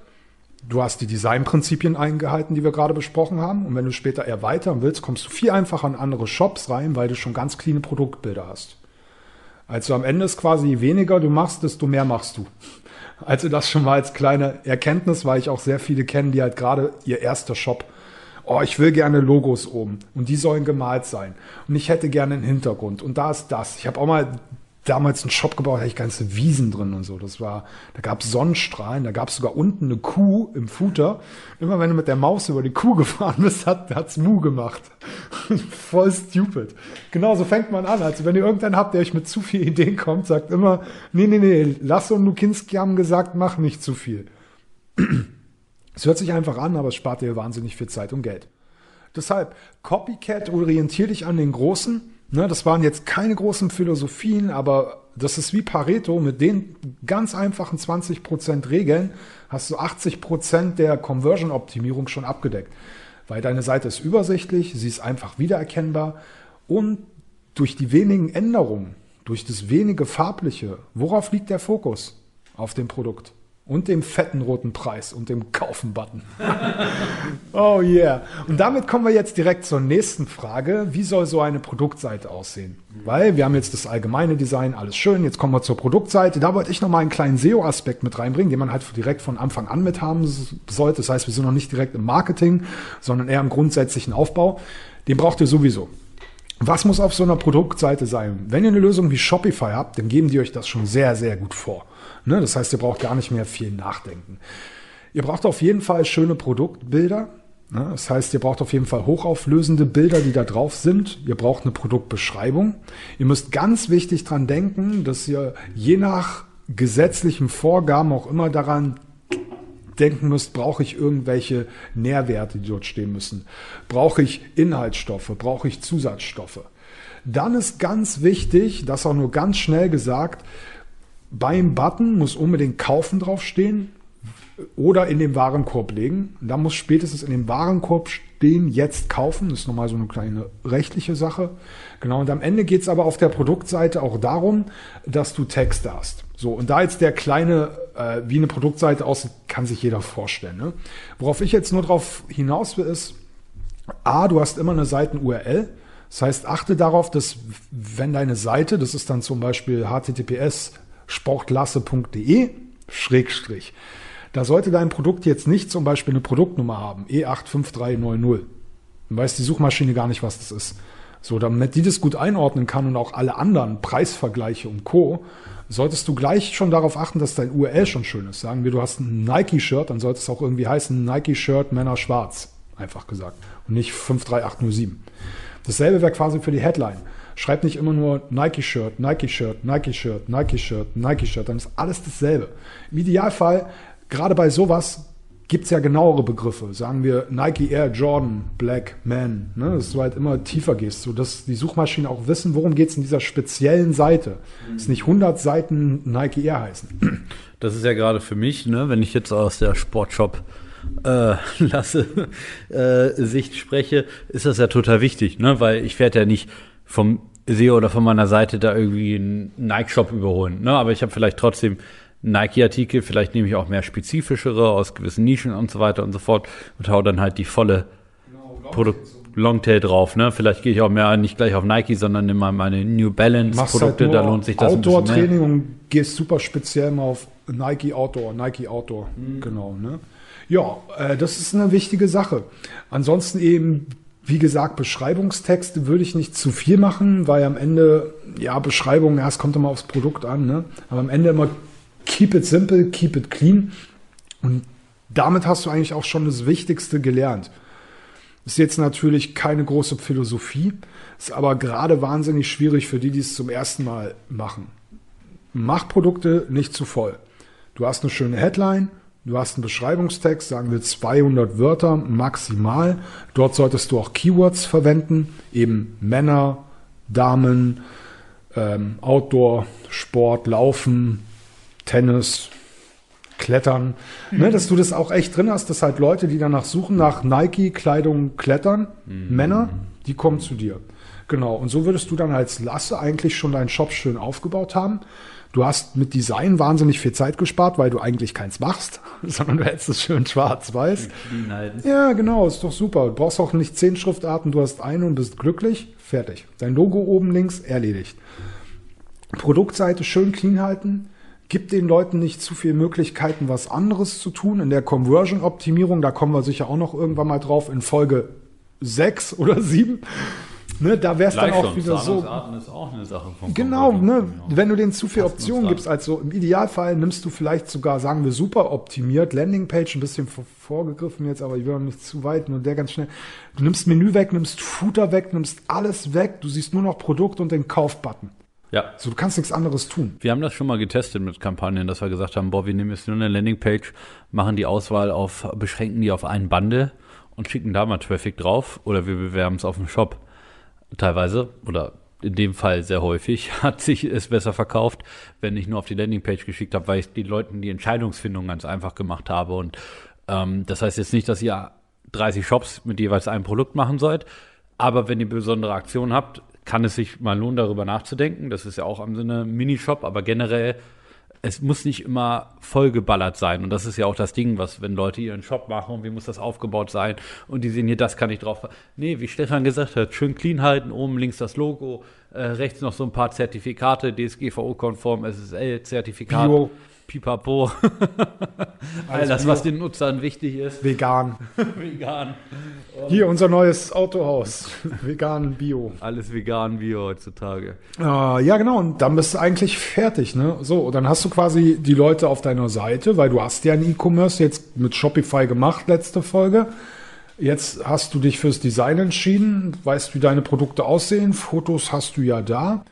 du hast die Designprinzipien eingehalten, die wir gerade besprochen haben. Und wenn du später erweitern willst, kommst du viel einfacher an andere Shops rein, weil du schon ganz cleane Produktbilder hast. Also am Ende ist quasi, je weniger du machst, desto mehr machst du. Also das schon mal als kleine Erkenntnis, weil ich auch sehr viele kenne, die halt gerade ihr erster Shop, oh, ich will gerne Logos oben und die sollen gemalt sein und ich hätte gerne einen Hintergrund und da ist das. Ich habe auch mal damals einen Shop gebaut, da hatte ich ganze Wiesen drin und so. Das war, da gab es Sonnenstrahlen, da gab es sogar unten eine Kuh im Footer. Immer wenn du mit der Maus über die Kuh *laughs* gefahren bist, hat hat's Mu gemacht. *laughs* Voll stupid. Genau so fängt man an. Also wenn ihr irgendeinen habt, der euch mit zu viel Ideen kommt, sagt immer, nee, nee, nee, Lasse und Lukinski haben gesagt, mach nicht zu viel. *clears throat* Es hört sich einfach an, aber es spart dir wahnsinnig viel Zeit und Geld. Deshalb, Copycat, orientier dich an den Großen. Ne, das waren jetzt keine großen Philosophien, aber das ist wie Pareto. Mit den ganz einfachen 20% Regeln hast du 80% der Conversion-Optimierung schon abgedeckt. Weil deine Seite ist übersichtlich, sie ist einfach wiedererkennbar und durch die wenigen Änderungen, durch das wenige Farbliche, worauf liegt der Fokus? Auf dem Produkt und dem fetten roten Preis und dem Kaufen-Button. *laughs* oh yeah. Und damit kommen wir jetzt direkt zur nächsten Frage. Wie soll so eine Produktseite aussehen? Weil wir haben jetzt das allgemeine Design, alles schön. Jetzt kommen wir zur Produktseite. Da wollte ich noch mal einen kleinen SEO-Aspekt mit reinbringen, den man halt direkt von Anfang an mit haben sollte. Das heißt, wir sind noch nicht direkt im Marketing, sondern eher im grundsätzlichen Aufbau. Den braucht ihr sowieso. Was muss auf so einer Produktseite sein? Wenn ihr eine Lösung wie Shopify habt, dann geben die euch das schon sehr, sehr gut vor. Ne? Das heißt, ihr braucht gar nicht mehr viel nachdenken. Ihr braucht auf jeden Fall schöne Produktbilder. Ne? Das heißt, ihr braucht auf jeden Fall hochauflösende Bilder, die da drauf sind. Ihr braucht eine Produktbeschreibung. Ihr müsst ganz wichtig dran denken, dass ihr je nach gesetzlichen Vorgaben auch immer daran denken müsst, brauche ich irgendwelche Nährwerte, die dort stehen müssen? Brauche ich Inhaltsstoffe? Brauche ich Zusatzstoffe? Dann ist ganz wichtig, das auch nur ganz schnell gesagt, beim Button muss unbedingt kaufen draufstehen oder in den Warenkorb legen. Da muss spätestens in dem Warenkorb stehen, jetzt kaufen. Das ist nochmal so eine kleine rechtliche Sache. Genau, und am Ende geht es aber auf der Produktseite auch darum, dass du Texte hast. So, und da jetzt der kleine, äh, wie eine Produktseite aussieht, kann sich jeder vorstellen. Ne? Worauf ich jetzt nur drauf hinaus will, ist, A, du hast immer eine Seiten-URL. Das heißt, achte darauf, dass wenn deine Seite, das ist dann zum Beispiel https sportlasse.de Schrägstrich. Da sollte dein Produkt jetzt nicht zum Beispiel eine Produktnummer haben, E85390. Dann weiß die Suchmaschine gar nicht, was das ist. So, damit die das gut einordnen kann und auch alle anderen Preisvergleiche und Co., solltest du gleich schon darauf achten, dass dein URL schon schön ist. Sagen wir, du hast ein Nike-Shirt, dann sollte es auch irgendwie heißen Nike-Shirt Männer schwarz. Einfach gesagt. Und nicht 53807. Dasselbe wäre quasi für die Headline. Schreib nicht immer nur Nike-Shirt, Nike-Shirt, Nike-Shirt, Nike-Shirt, Nike-Shirt, dann ist alles dasselbe. Im Idealfall, gerade bei sowas, gibt's ja genauere Begriffe. Sagen wir Nike Air Jordan Black Man, ne? dass du halt immer tiefer gehst, sodass die Suchmaschinen auch wissen, worum geht's in dieser speziellen Seite. Dass nicht 100 Seiten Nike Air heißen. Das ist ja gerade für mich, ne, wenn ich jetzt aus der Sportshop äh, *laughs* lasse äh, Sicht spreche, ist das ja total wichtig, ne, weil ich werde ja nicht vom SEO oder von meiner Seite da irgendwie einen Nike-Shop überholen. Ne? Aber ich habe vielleicht trotzdem Nike-Artikel, vielleicht nehme ich auch mehr spezifischere aus gewissen Nischen und so weiter und so fort und hau dann halt die volle Produkt Longtail drauf. Ne? Vielleicht gehe ich auch mehr nicht gleich auf Nike, sondern nehme mal meine New Balance Machst Produkte, halt da lohnt sich das mehr. Outdoor-Training und gehst super speziell mal auf Nike Outdoor, Nike Outdoor. Mhm. Genau, ne? Ja, äh, das ist eine wichtige Sache. Ansonsten eben, wie gesagt, Beschreibungstexte würde ich nicht zu viel machen, weil am Ende, ja, Beschreibung, ja, es kommt immer aufs Produkt an, ne? Aber am Ende immer keep it simple, keep it clean. Und damit hast du eigentlich auch schon das Wichtigste gelernt. Ist jetzt natürlich keine große Philosophie, ist aber gerade wahnsinnig schwierig für die, die es zum ersten Mal machen. Mach Produkte nicht zu voll. Du hast eine schöne Headline, du hast einen Beschreibungstext, sagen wir 200 Wörter maximal. Dort solltest du auch Keywords verwenden, eben Männer, Damen, ähm, Outdoor, Sport, Laufen, Tennis, Klettern, ne, dass du das auch echt drin hast, dass halt Leute, die danach suchen, nach Nike-Kleidung klettern, Männer, die kommen zu dir. Genau, und so würdest du dann als Lasse eigentlich schon deinen Shop schön aufgebaut haben. Du hast mit Design wahnsinnig viel Zeit gespart, weil du eigentlich keins machst, *laughs* sondern du hältst es schön schwarz-weiß. Ja, genau, ist doch super. Du brauchst auch nicht zehn Schriftarten, du hast eine und bist glücklich. Fertig. Dein Logo oben links, erledigt. Produktseite schön clean halten, gibt den Leuten nicht zu viele Möglichkeiten, was anderes zu tun. In der Conversion-Optimierung, da kommen wir sicher auch noch irgendwann mal drauf, in Folge 6 oder 7. Ne, da wäre es dann auch wieder so. Auch Genau, ne, wenn du denen zu uns Optionen gibst, also im Idealfall nimmst du vielleicht sogar, sagen wir, super optimiert, Landingpage, ein bisschen vor- vorgegriffen jetzt, aber ich will auch nicht zu weit, nur der ganz schnell. Du nimmst Menü weg, nimmst Footer weg, nimmst alles weg, du siehst nur noch Produkt und den Kaufbutton. Ja. So, du kannst nichts anderes tun. Wir haben das schon mal getestet mit Kampagnen, dass wir gesagt haben, boah, wir nehmen jetzt nur eine Landingpage, machen die Auswahl auf, beschränken die auf einen Bande und schicken da mal Traffic drauf oder wir bewerben es auf dem Shop. Teilweise oder in dem Fall sehr häufig *laughs* hat sich es besser verkauft, wenn ich nur auf die Landingpage geschickt habe, weil ich den Leuten die Entscheidungsfindung ganz einfach gemacht habe. Und ähm, das heißt jetzt nicht, dass ihr 30 Shops mit jeweils einem Produkt machen sollt, aber wenn ihr besondere Aktionen habt, kann es sich mal lohnen, darüber nachzudenken. Das ist ja auch im Sinne Minishop, aber generell es muss nicht immer vollgeballert sein. Und das ist ja auch das Ding, was, wenn Leute ihren Shop machen, wie muss das aufgebaut sein? Und die sehen hier, das kann ich drauf. Nee, wie Stefan gesagt hat, schön clean halten, oben links das Logo, äh, rechts noch so ein paar Zertifikate, DSGVO-konform, SSL-Zertifikat, Bio. Pipapo. *laughs* All Alles das, Bio. was den Nutzern wichtig ist. Vegan. *laughs* Vegan. Hier unser neues Autohaus. *laughs* Vegan, Bio. Alles vegan wie heutzutage. Äh, ja, genau. Und dann bist du eigentlich fertig, ne? So, und dann hast du quasi die Leute auf deiner Seite, weil du hast ja ein E-Commerce jetzt mit Shopify gemacht, letzte Folge. Jetzt hast du dich fürs Design entschieden, weißt, wie deine Produkte aussehen, Fotos hast du ja da.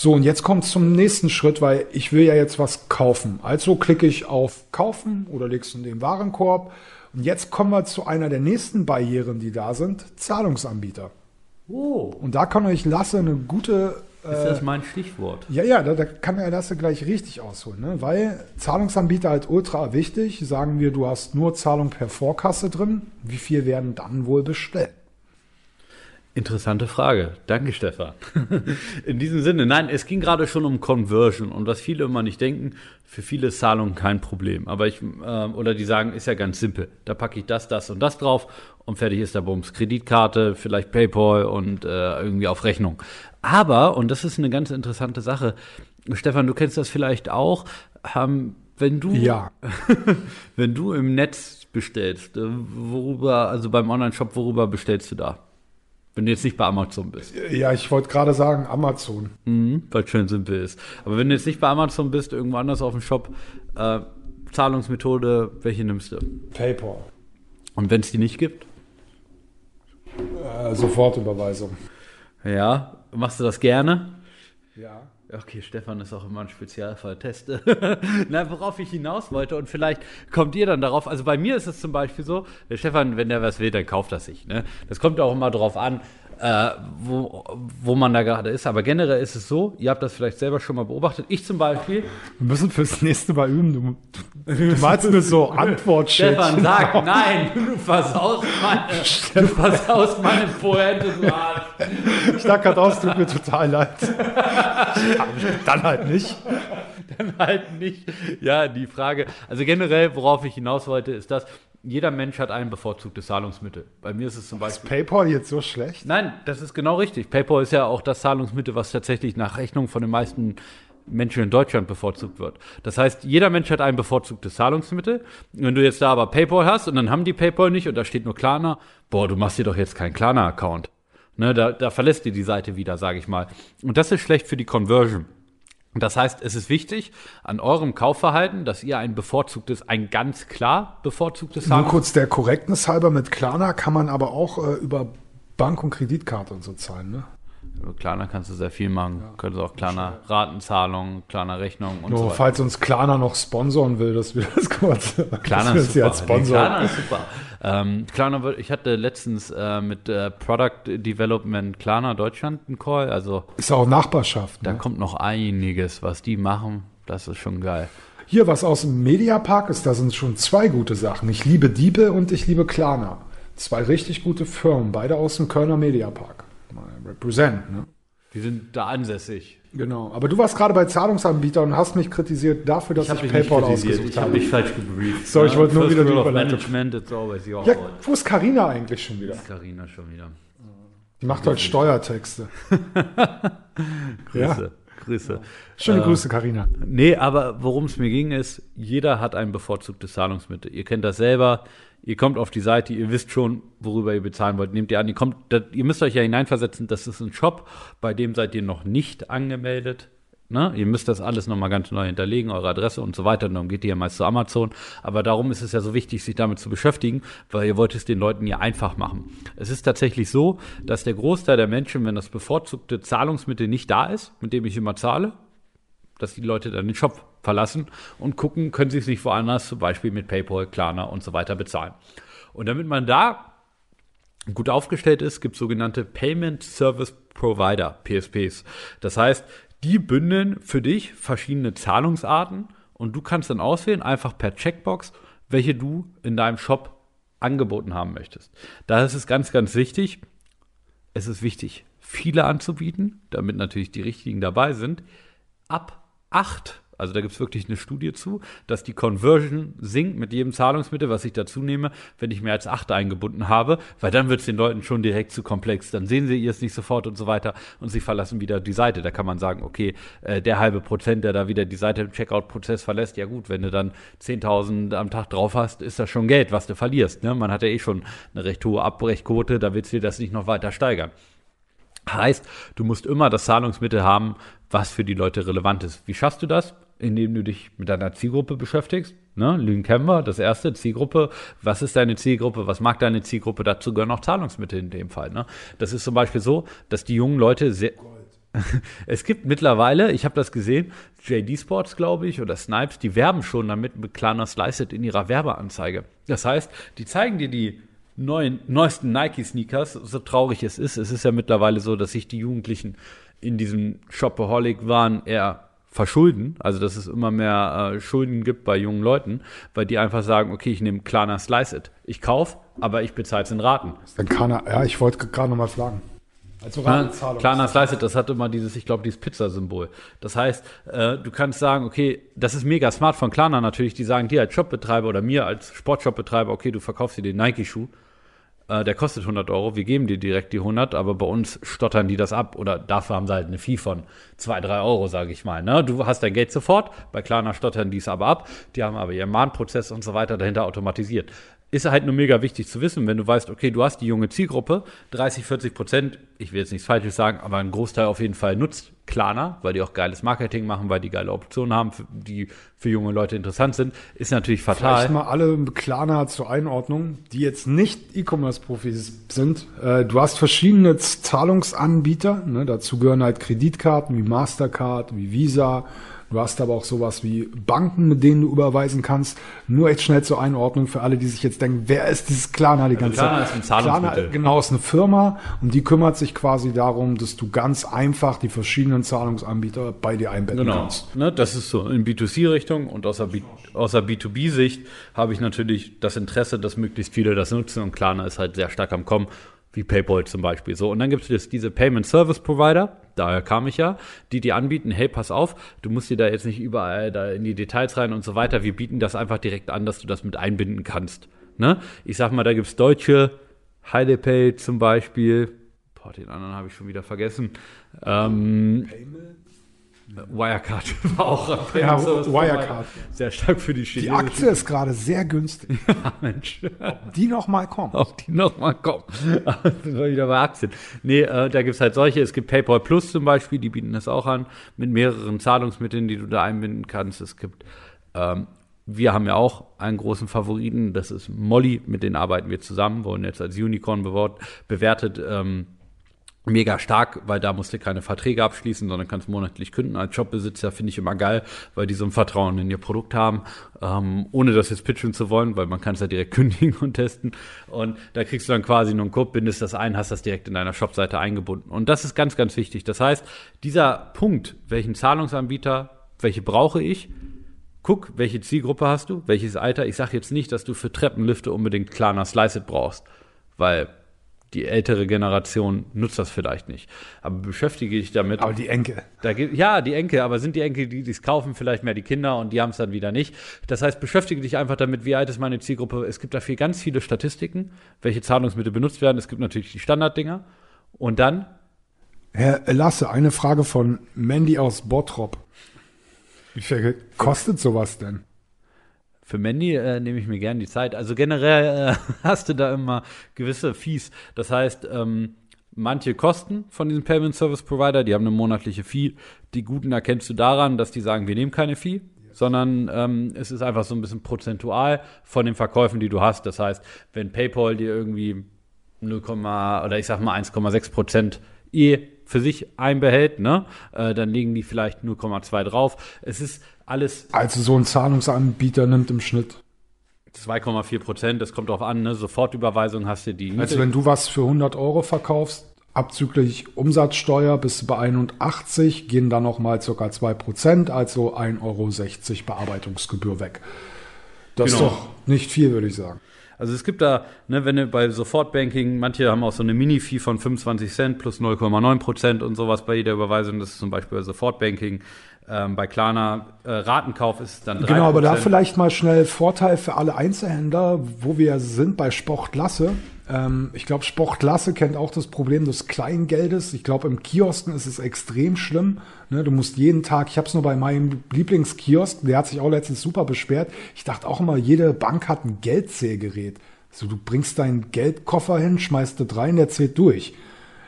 So, und jetzt kommt zum nächsten Schritt, weil ich will ja jetzt was kaufen. Also klicke ich auf Kaufen oder legst in den Warenkorb. Und jetzt kommen wir zu einer der nächsten Barrieren, die da sind, Zahlungsanbieter. Oh, Und da kann euch Lasse eine gute ist das mein Stichwort? ja, ja, da, da kann der Lasse gleich richtig ausholen, ne? weil Zahlungsanbieter halt ultra wichtig. Sagen wir, du hast nur Zahlung per Vorkasse drin. Wie viel werden dann wohl bestellt? Interessante Frage. Danke, Stefan. *laughs* In diesem Sinne, nein, es ging gerade schon um Conversion und was viele immer nicht denken, für viele ist Zahlung kein Problem. Aber ich, ähm, oder die sagen, ist ja ganz simpel. Da packe ich das, das und das drauf und fertig ist der Bums. Kreditkarte, vielleicht PayPal und äh, irgendwie auf Rechnung. Aber, und das ist eine ganz interessante Sache, Stefan, du kennst das vielleicht auch, ähm, wenn du Ja, *laughs* wenn du im Netz bestellst, äh, worüber, also beim Online-Shop, worüber bestellst du da? Wenn du jetzt nicht bei Amazon bist, ja, ich wollte gerade sagen Amazon. mhm. weil es schön simpel ist. Aber wenn du jetzt nicht bei Amazon bist, irgendwo anders auf dem Shop, äh, Zahlungsmethode, welche nimmst du? PayPal. Und wenn es die nicht gibt? Äh, Sofortüberweisung. Ja, machst du das gerne? Okay, Stefan ist auch immer ein Spezialfall. Teste. *laughs* Na, worauf ich hinaus wollte und vielleicht kommt ihr dann darauf. Also bei mir ist es zum Beispiel so, der Stefan, wenn der was will, dann kauft er sich. Ne? Das kommt auch immer drauf an, äh, wo, wo man da gerade ist. Aber generell ist es so, ihr habt das vielleicht selber schon mal beobachtet. Ich zum Beispiel, Wir müssen fürs nächste Mal üben. Du, du *laughs* malst mir so Antwortschildchen. Stefan sagt, nein, du versaust meine, du versaust meine Pointe, du Arsch. Ich sag gerade aus, tut mir total leid. Dann halt nicht. halt nicht. Ja, die Frage. Also generell, worauf ich hinaus wollte, ist das, jeder Mensch hat ein bevorzugtes Zahlungsmittel. Bei mir ist es zum Beispiel. PayPal jetzt so schlecht? Nein, das ist genau richtig. PayPal ist ja auch das Zahlungsmittel, was tatsächlich nach Rechnung von den meisten Menschen in Deutschland bevorzugt wird. Das heißt, jeder Mensch hat ein bevorzugtes Zahlungsmittel. Wenn du jetzt da aber PayPal hast und dann haben die PayPal nicht und da steht nur Klarna, boah, du machst dir doch jetzt keinen Klarna-Account. Ne, da, da verlässt dir die Seite wieder, sage ich mal. Und das ist schlecht für die Conversion. Das heißt, es ist wichtig an eurem Kaufverhalten, dass ihr ein bevorzugtes, ein ganz klar bevorzugtes Nur Zahlungsmittel kurz der Korrektness halber, mit Klarna kann man aber auch äh, über Bank- und Kreditkarte und so zahlen, ne? Klarna kannst du sehr viel machen. Könntest auch Klarna Ratenzahlung, Klarna Rechnung und Nur so weiter. falls uns Klarna noch sponsoren will, dass wir *laughs* das kurz. Klarna ist super. als Nee, Sponsor. Klarna ist super. Ähm, Klarna ich hatte letztens äh, mit äh, Product Development Klarna Deutschland einen Call. Also Ist auch Nachbarschaft. da Ne? kommt noch einiges, was die machen. Das ist schon geil. Hier, was aus dem Mediapark ist, da sind schon zwei gute Sachen. Ich liebe Diebe und ich liebe Klarna. Zwei richtig gute Firmen, beide aus dem Kölner Mediapark. Mal Represent, ne? Die sind da ansässig. Genau. Aber du warst gerade bei Zahlungsanbietern und hast mich kritisiert dafür, dass ich, hab dich nicht PayPal ausgesucht Ich habe habe. dich falsch gebrieft. So, ich wollte nur wieder Überleitung. Management, it's always your Ja, wo ist Karina eigentlich schon wieder? Carina schon wieder. Die macht heute Steuertexte. *laughs* ja. Grüße. Grüße. Schöne Äh, Grüße, Karina. Nee, aber worum es mir ging, ist, jeder hat ein bevorzugtes Zahlungsmittel. Ihr kennt das selber. Ihr kommt auf die Seite, ihr wisst schon, worüber ihr bezahlen wollt. Nehmt ihr an, ihr kommt, das, ihr müsst euch ja hineinversetzen, das ist ein Shop, bei dem seid ihr noch nicht angemeldet. Ne? Ihr müsst das alles nochmal ganz neu hinterlegen, eure Adresse und so weiter. Und dann geht ihr ja meist zu Amazon. Aber darum ist es ja so wichtig, sich damit zu beschäftigen, weil ihr wollt es den Leuten ja einfach machen. Es ist tatsächlich so, dass der Großteil der Menschen, wenn das bevorzugte Zahlungsmittel nicht da ist, mit dem ich immer zahle, dass die Leute dann den Shop verlassen und gucken, können sie es nicht woanders, zum Beispiel mit PayPal, Klarna und so weiter bezahlen. Und damit man da gut aufgestellt ist, gibt es sogenannte Payment Service Provider, PSPs. Das heißt, die bündeln für dich verschiedene Zahlungsarten und du kannst dann auswählen, einfach per Checkbox, welche du in deinem Shop angeboten haben möchtest. Da ist es ganz, ganz wichtig, es ist wichtig, viele anzubieten, damit natürlich die richtigen dabei sind. Ab acht, also da gibt es wirklich eine Studie zu, dass die Conversion sinkt mit jedem Zahlungsmittel, was ich dazu nehme, wenn ich mehr als acht eingebunden habe, weil dann wird es den Leuten schon direkt zu komplex. Dann sehen sie es nicht sofort und so weiter und sie verlassen wieder die Seite. Da kann man sagen, okay, äh, der halbe Prozent, der da wieder die Seite im Checkout-Prozess verlässt, ja gut, wenn du dann 10.000 am Tag drauf hast, ist das schon Geld, was du verlierst. Ne? Man hat ja eh schon eine recht hohe Abbrechquote, da willst du das nicht noch weiter steigern. Heißt, du musst immer das Zahlungsmittel haben, was für die Leute relevant ist. Wie schaffst du das? Indem du dich mit deiner Zielgruppe beschäftigst. Ne? Lean Canva, das erste, Zielgruppe. Was ist deine Zielgruppe? Was mag deine Zielgruppe? Dazu gehören auch Zahlungsmittel in dem Fall. Ne? Das ist zum Beispiel so, dass die jungen Leute sehr. *laughs* Es gibt mittlerweile, ich habe das gesehen, JD Sports, glaube ich, oder Snipes, die werben schon damit mit Klarna Sliced in ihrer Werbeanzeige. Das heißt, die zeigen dir die neuen, neuesten Nike-Sneakers, so traurig es ist. Es ist ja mittlerweile so, dass sich die Jugendlichen in diesem Shopaholic-Wahn eher verschulden, also dass es immer mehr äh, Schulden gibt bei jungen Leuten, weil die einfach sagen, okay, ich nehme Klarna Slice It. Ich kauf, aber ich bezahle es in Raten. Dann kann er, ja, ich wollte gerade nochmal fragen. Also Ratenzahlung. Klarna Slice It, das hat immer dieses, ich glaube, dieses Pizza-Symbol. Das heißt, äh, du kannst sagen, okay, das ist mega smart von Klarna natürlich, die sagen dir als Shopbetreiber oder mir als Sportshopbetreiber, okay, du verkaufst dir den Nike-Schuh, äh, der kostet 100 Euro, wir geben dir direkt die 100, aber bei uns stottern die das ab oder dafür haben sie halt eine Fee von 2, 3 Euro, sage ich mal. Ne? Du hast dein Geld sofort, bei Klarna stottern die es aber ab, die haben aber ihren Mahnprozess und so weiter dahinter automatisiert. Ist halt nur mega wichtig zu wissen, wenn du weißt, okay, du hast die junge Zielgruppe, 30, 40 Prozent, ich will jetzt nichts Falsches sagen, aber ein Großteil auf jeden Fall nutzt Klarna, weil die auch geiles Marketing machen, weil die geile Optionen haben, die für junge Leute interessant sind, ist natürlich fatal. Vielleicht mal alle Klarna zur Einordnung, die jetzt nicht E-Commerce-Profis sind. Äh, du hast verschiedene Zahlungsanbieter. Ne? Dazu gehören halt Kreditkarten wie Mastercard, wie Visa. Du hast aber auch sowas wie Banken, mit denen du überweisen kannst. Nur echt schnell zur Einordnung für alle, die sich jetzt denken, wer ist dieses Klarna die ganze Klarna Zeit? ist ein Zahlungsmittel. Klarna, genau, ist eine Firma und die kümmert sich quasi darum, dass du ganz einfach die verschiedenen Zahlungsanbieter bei dir einbetten Genau, kannst. ne, das ist so in B2C-Richtung und aus der, aus der B2B-Sicht habe ich natürlich das Interesse, dass möglichst viele das nutzen und Klarna ist halt sehr stark am Kommen, wie PayPal zum Beispiel. So, und dann gibt es diese Payment Service Provider, daher kam ich ja, die dir anbieten, hey, pass auf, du musst dir da jetzt nicht überall da in die Details rein und so weiter. Wir bieten das einfach direkt an, dass du das mit einbinden kannst. Ne? Ich sag mal, da gibt's deutsche, HeidePay zum Beispiel, boah, den anderen habe ich schon wieder vergessen. Ähm, Wirecard *laughs* war auch Ja, Service. Wirecard. Sehr stark für die Die chinesischen Aktie ist gerade sehr günstig. *laughs* Mensch. Die noch mal kommt. Auf die nochmal kommen. *laughs* sind wir wieder bei Aktien. Nee, äh, da gibt's halt solche. Es gibt PayPal Plus zum Beispiel, die bieten das auch an, mit mehreren Zahlungsmitteln, die du da einbinden kannst. Es gibt, ähm, wir haben ja auch einen großen Favoriten, das ist Molly, mit denen arbeiten wir zusammen, wurden jetzt als Unicorn bewertet. Ähm, mega stark, weil da musst du keine Verträge abschließen, sondern kannst monatlich künden. Als Jobbesitzer finde ich immer geil, weil die so ein Vertrauen in ihr Produkt haben, ähm, ohne das jetzt pitchen zu wollen, weil man kann es ja direkt *laughs* kündigen und testen. Und da kriegst du dann quasi nur einen Code, bindest das ein, hast das direkt in deiner Shopseite eingebunden. Und das ist ganz, ganz wichtig. Das heißt, dieser Punkt, welchen Zahlungsanbieter, welche brauche ich, guck, welche Zielgruppe hast du, welches Alter. Ich sage jetzt nicht, dass du für Treppenlifte unbedingt Klarna Slice It brauchst, weil die ältere Generation nutzt das vielleicht nicht. Aber beschäftige dich damit. Aber die Enkel. Da geht, ja, die Enkel, aber sind die Enkel, die es kaufen, vielleicht mehr die Kinder und die haben es dann wieder nicht. Das heißt, beschäftige dich einfach damit, wie alt ist meine Zielgruppe. Es gibt dafür ganz viele Statistiken, welche Zahlungsmittel benutzt werden. Es gibt natürlich die Standarddinger. Und dann Herr Lasse, eine Frage von Mandy aus Bottrop. Wie viel kostet sowas denn? Für Mandy äh, nehme ich mir gerne die Zeit. Also generell äh, *laughs* hast du da immer gewisse Fees. Das heißt, ähm, manche Kosten von diesem Payment Service Provider, die haben eine monatliche Fee. Die guten erkennst du daran, dass die sagen, wir nehmen keine Fee, sondern ähm, es ist einfach so ein bisschen prozentual von den Verkäufen, die du hast. Das heißt, wenn PayPal dir irgendwie 0, oder ich sag mal 1,6 Prozent eh für sich einbehält, ne, äh, dann legen die vielleicht 0,2 drauf. Es ist alles Also so ein Zahlungsanbieter nimmt im Schnitt. 2,4 Prozent, das kommt drauf an, ne? Sofortüberweisung hast du die. Also wenn du was für 100 Euro verkaufst, abzüglich Umsatzsteuer bist du bei 81, gehen dann nochmal circa 2 Prozent, also 1,60 Euro Bearbeitungsgebühr weg. Das Genau. ist doch nicht viel, würde ich sagen. Also es gibt da, ne, wenn du bei Sofortbanking, manche haben auch so eine Mini-Fee von 25 Cent plus 0,9 Prozent und sowas bei jeder Überweisung. Das ist zum Beispiel bei Sofortbanking. Ähm, bei Klarna äh, Ratenkauf ist es dann 3%. Genau, aber da vielleicht mal schnell Vorteil für alle Einzelhändler, wo wir sind bei Sportklasse. Ähm, ich glaube, Sportklasse kennt auch das Problem des Kleingeldes. Ich glaube, im Kiosken ist es extrem schlimm. Ne, du musst jeden Tag, ich habe es nur bei meinem Lieblingskiosk, der hat sich auch letztens super beschwert. Ich dachte auch immer, jede Bank hat ein Geldzählgerät. So, du bringst deinen Geldkoffer hin, schmeißt das rein, der zählt durch.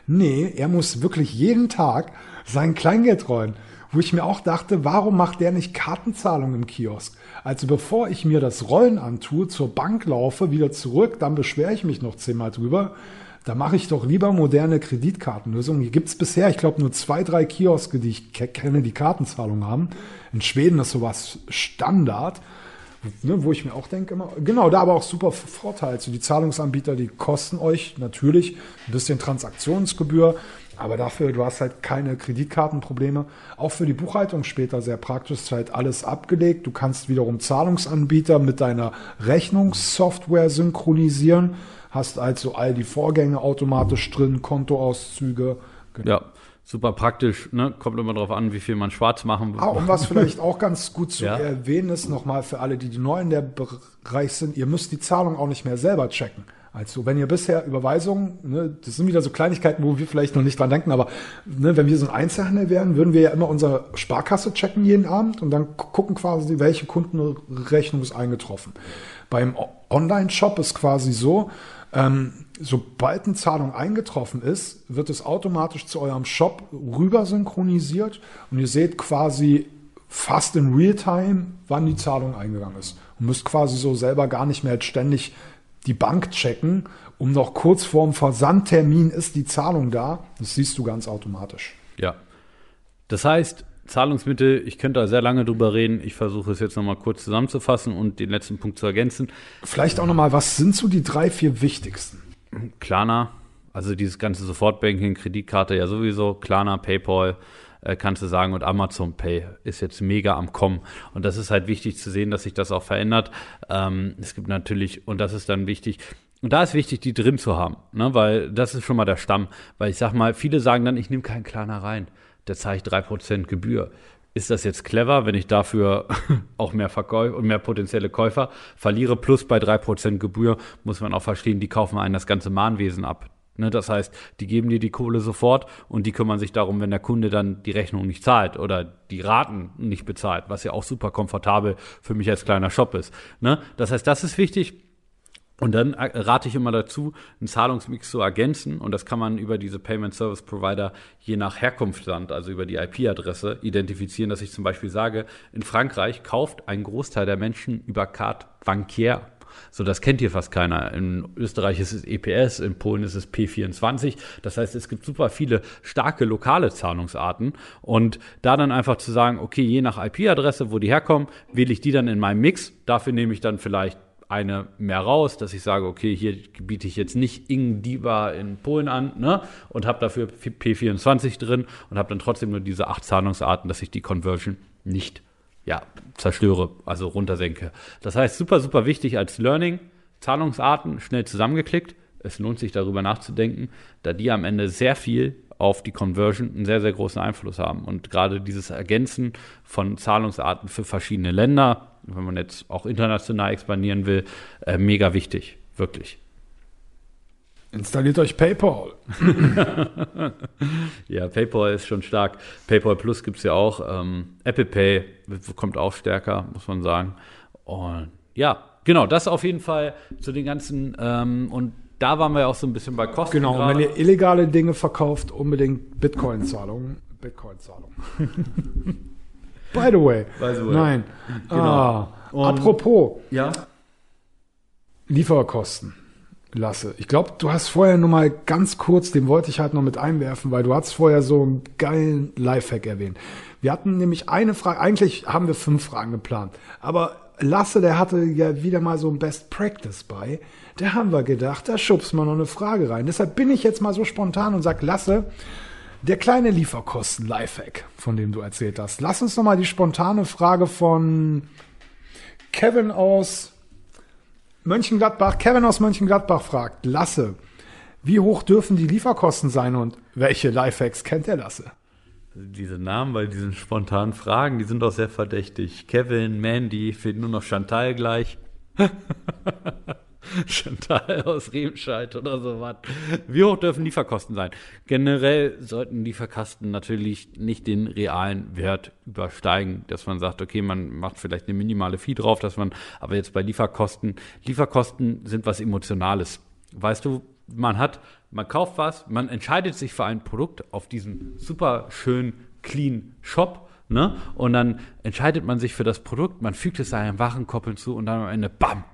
Nee, er muss wirklich jeden Tag sein Kleingeld rollen. Wo ich mir auch dachte, warum macht der nicht Kartenzahlung im Kiosk? Also bevor ich mir das Rollen antue, zur Bank laufe, wieder zurück, dann beschwere ich mich noch zehnmal drüber. Da mache ich doch lieber moderne Kreditkartenlösungen. Hier gibt's bisher, ich glaube, nur zwei, drei Kioske, die ich ke- kenne, die Kartenzahlung haben. In Schweden ist sowas Standard. Ne, wo ich mir auch denke immer, genau, da aber auch super Vorteil. Also die Zahlungsanbieter, die kosten euch natürlich ein bisschen Transaktionsgebühr, aber dafür, du hast halt keine Kreditkartenprobleme. Auch für die Buchhaltung später sehr praktisch, ist halt alles abgelegt. Du kannst wiederum Zahlungsanbieter mit deiner Rechnungssoftware synchronisieren, hast also all die Vorgänge automatisch drin, Kontoauszüge. Genau. Ja, super praktisch, ne? Kommt immer drauf an, wie viel man schwarz machen will. Ah, und was vielleicht auch ganz gut zu *laughs* Ja. erwähnen ist, nochmal für alle, die, die neu in der Bereich sind, ihr müsst die Zahlung auch nicht mehr selber checken. Also wenn ihr bisher Überweisungen, ne, das sind wieder so Kleinigkeiten, wo wir vielleicht noch nicht dran denken, aber ne, wenn wir so ein Einzelhandel wären, würden wir ja immer unsere Sparkasse checken jeden Abend und dann gu- gucken quasi, welche Kundenrechnung ist eingetroffen. Beim Online-Shop ist quasi so, ähm, sobald eine Zahlung eingetroffen ist, wird es automatisch zu eurem Shop rüber synchronisiert und ihr seht quasi fast in Realtime, wann die Zahlung eingegangen ist. Und müsst quasi so selber gar nicht mehr ständig die Bank checken, um noch kurz vorm Versandtermin ist die Zahlung da. Das siehst du ganz automatisch. Ja. Das heißt, Zahlungsmittel, ich könnte da sehr lange drüber reden. Ich versuche es jetzt nochmal kurz zusammenzufassen und den letzten Punkt zu ergänzen. Vielleicht auch nochmal, was sind so die drei, vier wichtigsten? Klarna, also dieses ganze Sofortbanking, Kreditkarte ja sowieso, Klarna, PayPal, äh, kannst du sagen, und Amazon Pay ist jetzt mega am Kommen. Und das ist halt wichtig zu sehen, dass sich das auch verändert. Ähm, es gibt natürlich, und das ist dann wichtig, und da ist wichtig, die drin zu haben, ne? weil das ist schon mal der Stamm. Weil ich sag mal, viele sagen dann, ich nehme keinen Klarna rein, der ich 3% Gebühr. Ist das jetzt clever, wenn ich dafür *laughs* auch mehr Verkäufer und mehr potenzielle Käufer verliere? Plus bei 3% Gebühr muss man auch verstehen, die kaufen einen das ganze Mahnwesen ab. Ne, das heißt, die geben dir die Kohle sofort und die kümmern sich darum, wenn der Kunde dann die Rechnung nicht zahlt oder die Raten nicht bezahlt, was ja auch super komfortabel für mich als kleiner Shop ist. Ne? Das heißt, das ist wichtig. Und dann äh, rate ich immer dazu, einen Zahlungsmix zu ergänzen. Und das kann man über diese Payment Service Provider je nach Herkunftsland, also über die IP-Adresse, identifizieren, dass ich zum Beispiel sage, in Frankreich kauft ein Großteil der Menschen über Carte bancaire. So, das kennt hier fast keiner. In Österreich ist es EPS, in Polen ist es P24. Das heißt, es gibt super viele starke lokale Zahlungsarten. Und da dann einfach zu sagen, okay, je nach IP-Adresse, wo die herkommen, wähle ich die dann in meinem Mix. Dafür nehme ich dann vielleicht eine mehr raus, dass ich sage, okay, hier biete ich jetzt nicht Ing Diva in Polen an ne, und habe dafür P24 drin und habe dann trotzdem nur diese acht Zahlungsarten, dass ich die Conversion nicht ja, zerstöre, also runtersenke. Das heißt, super, super wichtig als Learning, Zahlungsarten schnell zusammengeklickt. Es lohnt sich darüber nachzudenken, da die am Ende sehr viel auf die Conversion einen sehr, sehr großen Einfluss haben. Und gerade dieses Ergänzen von Zahlungsarten für verschiedene Länder, wenn man jetzt auch international expandieren will, äh, mega wichtig, wirklich. Installiert euch PayPal. *laughs* Ja, PayPal ist schon stark. PayPal Plus gibt's ja auch. Ähm, Apple Pay kommt auch stärker, muss man sagen. Und ja, genau, das auf jeden Fall zu den ganzen. Ähm, und da waren wir ja auch so ein bisschen bei Kosten. Genau, und gerade. wenn ihr illegale Dinge verkauft, unbedingt Bitcoin-Zahlungen. Bitcoin-Zahlungen. *laughs* By the way. By the way. Nein. Genau. Ah, apropos ja, Lieferkosten. Lasse. Ich glaube, du hast vorher nur mal ganz kurz, den wollte ich halt noch mit einwerfen, weil du hast vorher so einen geilen Lifehack erwähnt. Wir hatten nämlich eine Frage, eigentlich haben wir fünf Fragen geplant, aber Lasse, der hatte ja wieder mal so ein Best Practice bei. Da haben wir gedacht, da schubst man noch eine Frage rein. Deshalb bin ich jetzt mal so spontan und sag, Lasse, der kleine Lieferkosten-Lifehack, von dem du erzählt hast. Lass uns noch mal die spontane Frage von Kevin aus Mönchengladbach, Kevin aus Mönchengladbach fragt, Lasse, wie hoch dürfen die Lieferkosten sein und welche Lifehacks kennt der Lasse? diese Namen bei diesen spontanen Fragen, die sind doch sehr verdächtig. Kevin, Mandy, fehlt nur noch Chantal gleich. *laughs* *laughs* Chantal aus Remscheid oder sowas. Wie hoch dürfen Lieferkosten sein? Generell sollten Lieferkosten natürlich nicht den realen Wert übersteigen, dass man sagt, okay, man macht vielleicht eine minimale Fee drauf, dass man, aber jetzt bei Lieferkosten, Lieferkosten sind was Emotionales. Weißt du, man hat, man kauft was, man entscheidet sich für ein Produkt auf diesem super schön clean Shop, ne? Und dann entscheidet man sich für das Produkt, man fügt es seinem Warenkorb hinzu und dann am Ende, bam,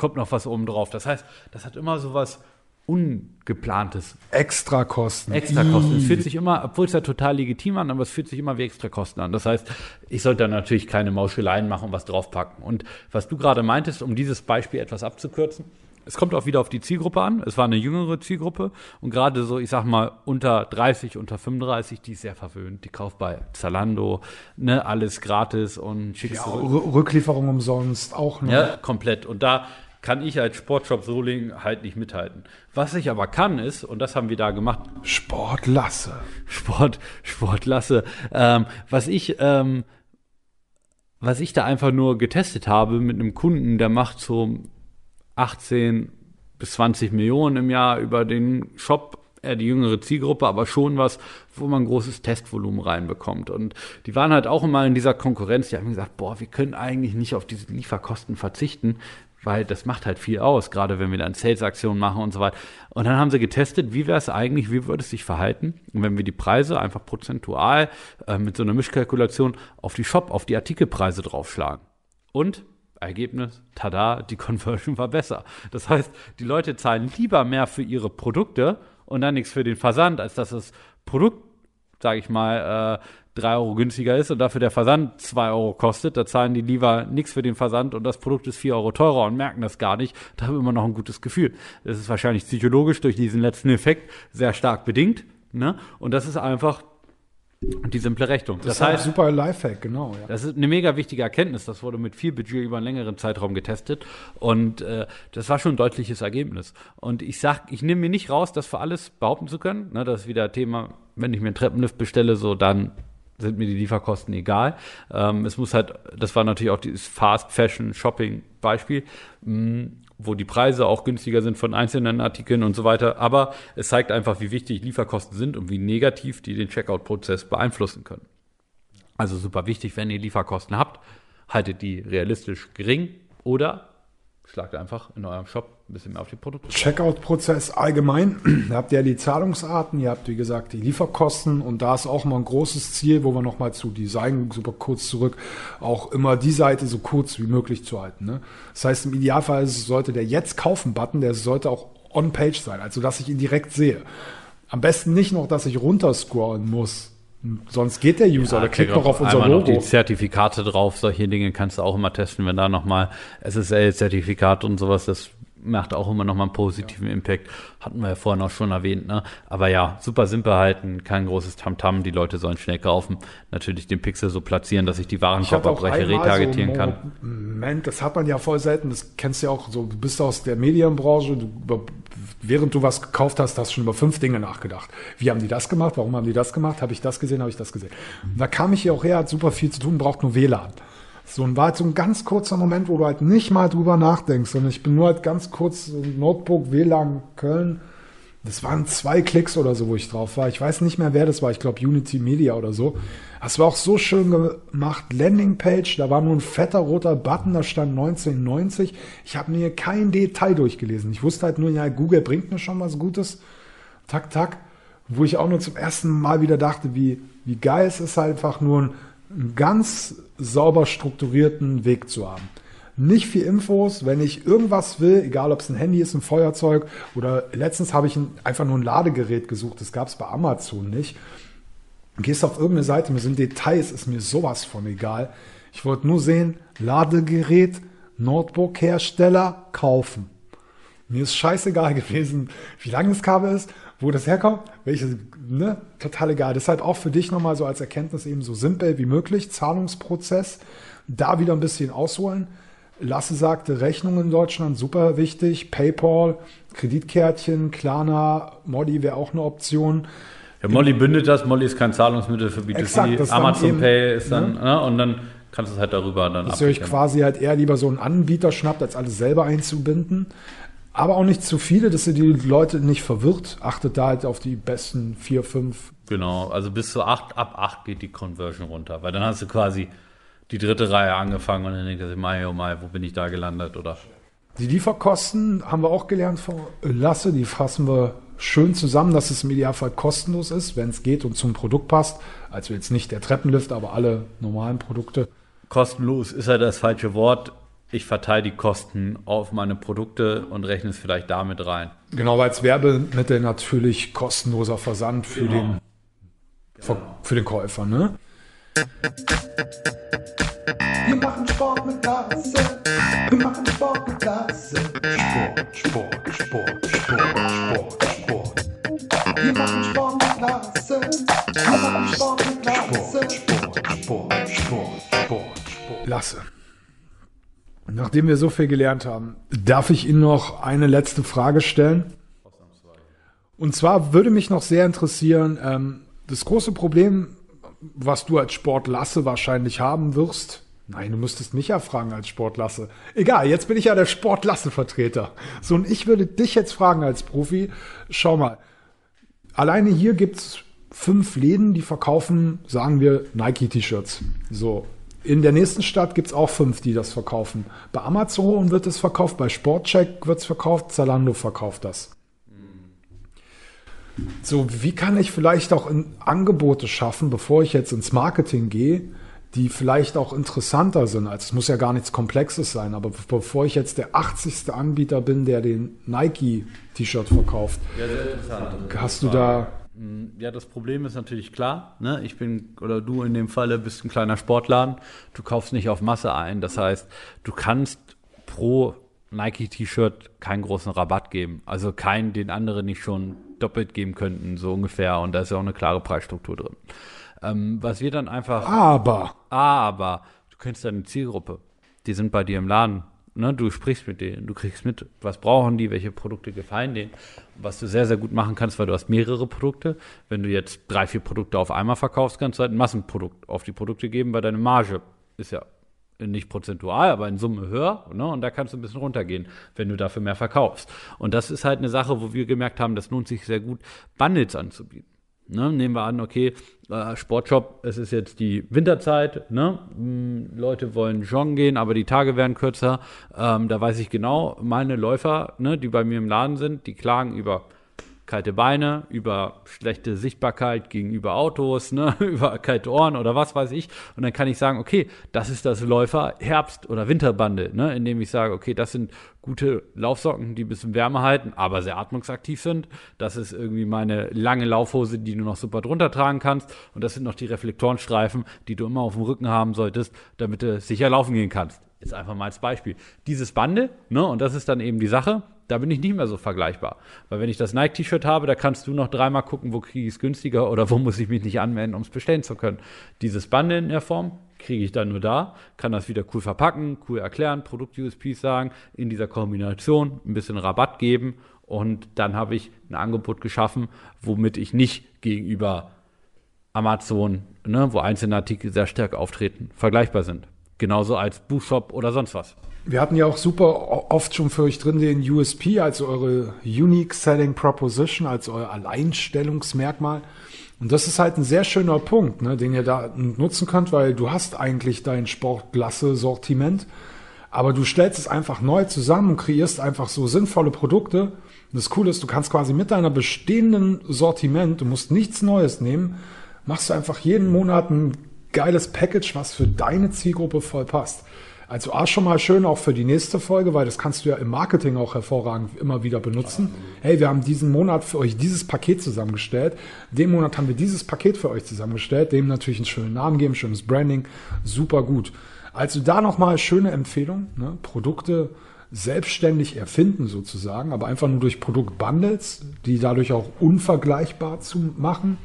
kommt noch was oben drauf. Das heißt, das hat immer so was Ungeplantes, Extrakosten. Extrakosten. Es fühlt sich immer, obwohl es ja total legitim an, aber es fühlt sich immer wie Extrakosten an. Das heißt, ich sollte da natürlich keine Mauscheleien machen und was draufpacken. Und was du gerade meintest, um dieses Beispiel etwas abzukürzen, es kommt auch wieder auf die Zielgruppe an. Es war eine jüngere Zielgruppe und gerade so, ich sag mal, unter 30, unter 35, die ist sehr verwöhnt. Die kauft bei Zalando, ne, alles gratis und schickst Ja, Rücklieferung umsonst auch noch. Ja, komplett. Und da kann ich als Sportshop Soling halt nicht mithalten. Was ich aber kann ist, und das haben wir da gemacht, Sport Lasse. Sport, Sportlasse. Ähm, was ich, ähm, was ich da einfach nur getestet habe mit einem Kunden, der macht so 18 bis 20 Millionen im Jahr über den Shop, eher die jüngere Zielgruppe, aber schon was, wo man ein großes Testvolumen reinbekommt. Und die waren halt auch immer in dieser Konkurrenz, die haben gesagt, boah, wir können eigentlich nicht auf diese Lieferkosten verzichten, weil das macht halt viel aus, gerade wenn wir dann Sales-Aktionen machen und so weiter. Und dann haben sie getestet, wie wäre es eigentlich, wie würde es sich verhalten, wenn wir die Preise einfach prozentual äh, mit so einer Mischkalkulation auf die Shop, auf die Artikelpreise draufschlagen. Und Ergebnis, tada, die *laughs* Conversion war besser. Das heißt, die Leute zahlen lieber mehr für ihre Produkte und dann nichts für den Versand, als dass das Produkt, sage ich mal, äh, 3 Euro günstiger ist und dafür der Versand 2 Euro kostet. Da zahlen die lieber nichts für den Versand und das Produkt ist 4 Euro teurer und merken das gar nicht. Da haben wir immer noch ein gutes Gefühl. Das ist wahrscheinlich psychologisch durch diesen letzten Effekt sehr stark bedingt. Ne? Und das ist einfach die simple Rechnung. Das, ist ein super Lifehack, genau. Ja. Das ist eine mega wichtige Erkenntnis. Das wurde mit viel Budget über einen längeren Zeitraum getestet und äh, das war schon ein deutliches Ergebnis. Und ich sag, ich nehme mir nicht raus, das für alles behaupten zu können. Ne, das ist wieder Thema, wenn ich mir einen Treppenlift bestelle, so dann sind mir die Lieferkosten egal. Ähm, es muss halt, das war natürlich auch dieses Fast Fashion Shopping Beispiel, mh, wo die Preise auch günstiger sind von einzelnen Artikeln und so weiter. Aber es zeigt einfach, wie wichtig Lieferkosten sind und wie negativ die den Checkout-Prozess beeinflussen können. Also super wichtig, wenn ihr Lieferkosten habt, haltet die realistisch gering oder schlagt einfach in eurem Shop ein bisschen mehr auf die Produkte. Checkout-Prozess allgemein. Da habt ihr ja die Zahlungsarten, ihr habt wie gesagt die Lieferkosten und da ist auch mal ein großes Ziel, wo wir nochmal zu Design super kurz zurück, auch immer die Seite so kurz wie möglich zu halten. Ne? Das heißt, im Idealfall sollte der Jetzt kaufen-Button, der sollte auch on-page sein, also dass ich ihn direkt sehe. Am besten nicht noch, dass ich runterscrollen muss. Sonst geht der User, der klickt noch auf unser einmal noch Logo. die Zertifikate drauf. Solche Dinge kannst du auch immer testen, wenn da nochmal SSL-Zertifikat und sowas, das macht auch immer nochmal einen positiven Impact. Hatten wir ja vorhin auch schon erwähnt, ne? Aber ja, super simpel halten, kein großes Tamtam, die Leute sollen schnell kaufen. Natürlich den Pixel so platzieren, dass ich die Warenkorbabbreche retargetieren so kann. Moment, das hat man ja voll selten, das kennst du ja auch so, du bist aus der Medienbranche, du, während du was gekauft hast, hast du schon über fünf Dinge nachgedacht. Wie haben die das gemacht? Warum haben die das gemacht? Habe ich das gesehen? Habe ich das gesehen? Und da kam ich hier auch her, hat super viel zu tun, braucht nur WLAN. So, und war halt so ein ganz kurzer Moment, wo du halt nicht mal drüber nachdenkst, sondern ich bin nur halt ganz kurz so ein Notebook, WLAN, Köln, Das waren zwei Klicks oder so, wo ich drauf war. Ich weiß nicht mehr, wer das war. Ich glaube Unity Media oder so. Das war auch so schön gemacht. Landingpage, da war nur ein fetter roter Button, da stand 1990. Ich habe mir kein Detail durchgelesen. Ich wusste halt nur, ja, Google bringt mir schon was Gutes. Tak, tak. Wo ich auch nur zum ersten Mal wieder dachte, wie, wie geil es ist, einfach nur einen, einen ganz sauber strukturierten Weg zu haben nicht viel Infos. Wenn ich irgendwas will, egal ob es ein Handy ist, ein Feuerzeug oder letztens habe ich ein, einfach nur ein Ladegerät gesucht. Das gab es bei Amazon nicht. Gehst auf irgendeine Seite, mir sind Details, ist mir sowas von egal. Ich wollte nur sehen, Ladegerät, Notebook-Hersteller kaufen. Mir ist scheißegal *laughs* gewesen, wie lang das Kabel ist, wo das herkommt, welches, ne, total egal. Deshalb auch für dich nochmal so als Erkenntnis eben so simpel wie möglich, Zahlungsprozess, da wieder ein bisschen ausholen. Lasse sagte, Rechnungen in Deutschland super wichtig, PayPal, Kreditkärtchen, Klarna, Modi wäre auch eine Option. Ja, Molly bündet das. Molly ist kein Zahlungsmittel für B2C. Exakt, das dann Amazon eben, Pay ist dann, ne? ne? und dann kannst du es halt darüber dann Dass ihr euch quasi halt eher lieber so einen Anbieter schnappt, als alles selber einzubinden. Aber auch nicht zu viele, dass ihr die Leute nicht verwirrt. Achtet da halt auf die besten vier, fünf. Genau, also bis zu 8, ab 8 geht die Conversion runter, weil dann hast du quasi die dritte Reihe angefangen und dann denkst du, Mai, oh Mai, wo bin ich da gelandet, oder? Die Lieferkosten haben wir auch gelernt von Lasse. Die fassen wir schön zusammen, dass es im Idealfall kostenlos ist, wenn es geht und zum Produkt passt. Also jetzt nicht der Treppenlift, aber alle normalen Produkte. Kostenlos ist ja das falsche Wort. Ich verteile die Kosten auf meine Produkte und rechne es vielleicht damit rein. Genau, weil als Werbemittel natürlich kostenloser Versand für, den, Ver- für den Käufer. Ne? Wir machen Sport mit Klasse. Wir machen Sport mit Klasse. Sport, Sport, Sport, Sport, Sport, Sport. Wir machen Sport mit Klasse. Wir machen Sport mit Klasse. Sport, Sport, Sport, Sport, Sport. Lasse. Nachdem wir so viel gelernt haben, darf ich Ihnen noch eine letzte Frage stellen? Und zwar würde mich noch sehr interessieren, ähm, das große Problem, was du als Sportlasse wahrscheinlich haben wirst. Nein, du müsstest mich ja fragen als Sportlasse. Egal, jetzt bin ich ja der Sportlasse-Vertreter. So, und ich würde dich jetzt fragen als Profi. Schau mal, alleine hier gibt's fünf Läden, die verkaufen, sagen wir, Nike-T-Shirts. So. In der nächsten Stadt gibt's auch fünf, die das verkaufen. Bei Amazon wird es verkauft, bei Sportcheck wird's verkauft, Zalando verkauft das. So, wie kann ich vielleicht auch Angebote schaffen, bevor ich jetzt ins Marketing gehe, die vielleicht auch interessanter sind? Also es muss ja gar nichts Komplexes sein, aber bevor ich jetzt der 80. Anbieter bin, der den Nike-T-Shirt verkauft, Ja, hast du da Ja, das Problem ist natürlich klar. Ne? Ich bin, oder du in dem Falle bist ein kleiner Sportladen. Du kaufst nicht auf Masse ein. Das heißt, du kannst pro Nike-T-Shirt keinen großen Rabatt geben. Also keinen, den andere nicht schon doppelt geben könnten, so ungefähr. Und da ist ja auch eine klare Preisstruktur drin. Ähm, was wir dann einfach. aber Aber du kennst deine Zielgruppe. Die sind bei dir im Laden. Ne? Du sprichst mit denen, du kriegst mit, was brauchen die, welche Produkte gefallen denen. Was du sehr, sehr gut machen kannst, weil du hast mehrere Produkte. Wenn du jetzt drei, vier Produkte auf einmal verkaufst, kannst du halt ein Massenprodukt auf die Produkte geben, weil deine Marge ist ja nicht prozentual, aber in Summe höher. Ne? Und da kannst du ein bisschen runtergehen, wenn du dafür mehr verkaufst. Und das ist halt eine Sache, wo wir gemerkt haben, das lohnt sich sehr gut, Bundles anzubieten. Ne, nehmen wir an, okay, äh, Sportshop, es ist jetzt die Winterzeit, ne? Mm, Leute wollen joggen gehen, aber die Tage werden kürzer. Ähm, da weiß ich genau, meine Läufer, ne, die bei mir im Laden sind, die klagen über kalte Beine, über schlechte Sichtbarkeit gegenüber Autos, ne, *laughs* über kalte Ohren oder was weiß ich. Und dann kann ich sagen, okay, das ist das Läufer Herbst- oder Winterbande, ne, indem ich sage, okay, das sind gute Laufsocken, die ein bisschen Wärme halten, aber sehr atmungsaktiv sind. Das ist irgendwie meine lange Laufhose, die du noch super drunter tragen kannst. Und das sind noch die Reflektorenstreifen, die du immer auf dem Rücken haben solltest, damit du sicher laufen gehen kannst. Jetzt einfach mal als Beispiel. Dieses Bande, ne, und das ist dann eben die Sache, da bin ich nicht mehr so vergleichbar. Weil wenn ich das Nike-T-Shirt habe, da kannst du noch dreimal gucken, wo kriege ich es günstiger oder wo muss ich mich nicht anmelden, um es bestellen zu können. Dieses Bande in der Form kriege ich dann nur da, kann das wieder cool verpacken, cool erklären, Produkt-USPs sagen, in dieser Kombination ein bisschen Rabatt geben und dann habe ich ein Angebot geschaffen, womit ich nicht gegenüber Amazon, ne, wo einzelne Artikel sehr stark auftreten, vergleichbar sind. Genauso als Buchshop oder sonst was. Wir hatten ja auch super oft schon für euch drin den USP, also eure Unique Selling Proposition, also euer Alleinstellungsmerkmal. Und das ist halt ein sehr schöner Punkt, ne, den ihr da nutzen könnt, weil du hast eigentlich dein Sportklasse-Sortiment, aber du stellst es einfach neu zusammen und kreierst einfach so sinnvolle Produkte. Und das Coole ist, du kannst quasi mit deiner bestehenden Sortiment, du musst nichts Neues nehmen, machst du einfach jeden Monat ein geiles Package, was für deine Zielgruppe voll passt. Also A schon mal schön auch für die nächste Folge, weil das kannst du ja im Marketing auch hervorragend immer wieder benutzen. Hey, wir haben diesen Monat für euch dieses Paket zusammengestellt. Den Monat haben wir dieses Paket für euch zusammengestellt. Dem natürlich einen schönen Namen geben, schönes Branding. Super gut. Also da nochmal schöne Empfehlung. Ne? Produkte selbstständig erfinden sozusagen, aber einfach nur durch Produktbundles, die dadurch auch unvergleichbar zu machen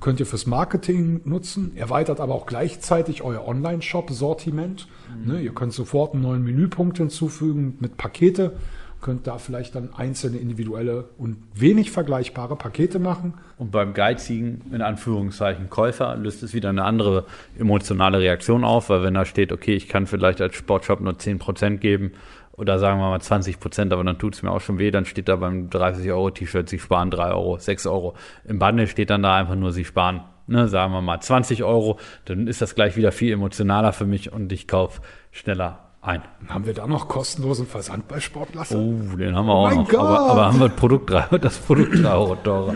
könnt ihr fürs Marketing nutzen, erweitert aber auch gleichzeitig euer Online-Shop-Sortiment. Ne, ihr könnt sofort einen neuen Menüpunkt hinzufügen mit Pakete, könnt da vielleicht dann einzelne individuelle und wenig vergleichbare Pakete machen. Und beim geizigen, in Anführungszeichen, Käufer löst es wieder eine andere emotionale Reaktion auf, weil wenn da steht, okay, ich kann vielleicht als Sportshop nur 10% geben oder sagen wir mal 20%, aber dann tut es mir auch schon weh, dann steht da beim 30-Euro-T-Shirt, sie sparen 3 Euro, 6 Euro. Im Bundle steht dann da einfach nur, sie sparen, ne, sagen wir mal 20 Euro, dann ist das gleich wieder viel emotionaler für mich und ich kaufe schneller ein. Haben wir da noch kostenlosen Versand bei Sportlasse? Oh, den haben wir auch mein noch. Aber, aber haben wir das Produkt, drei- *laughs* das Produkt 3 Euro teurer.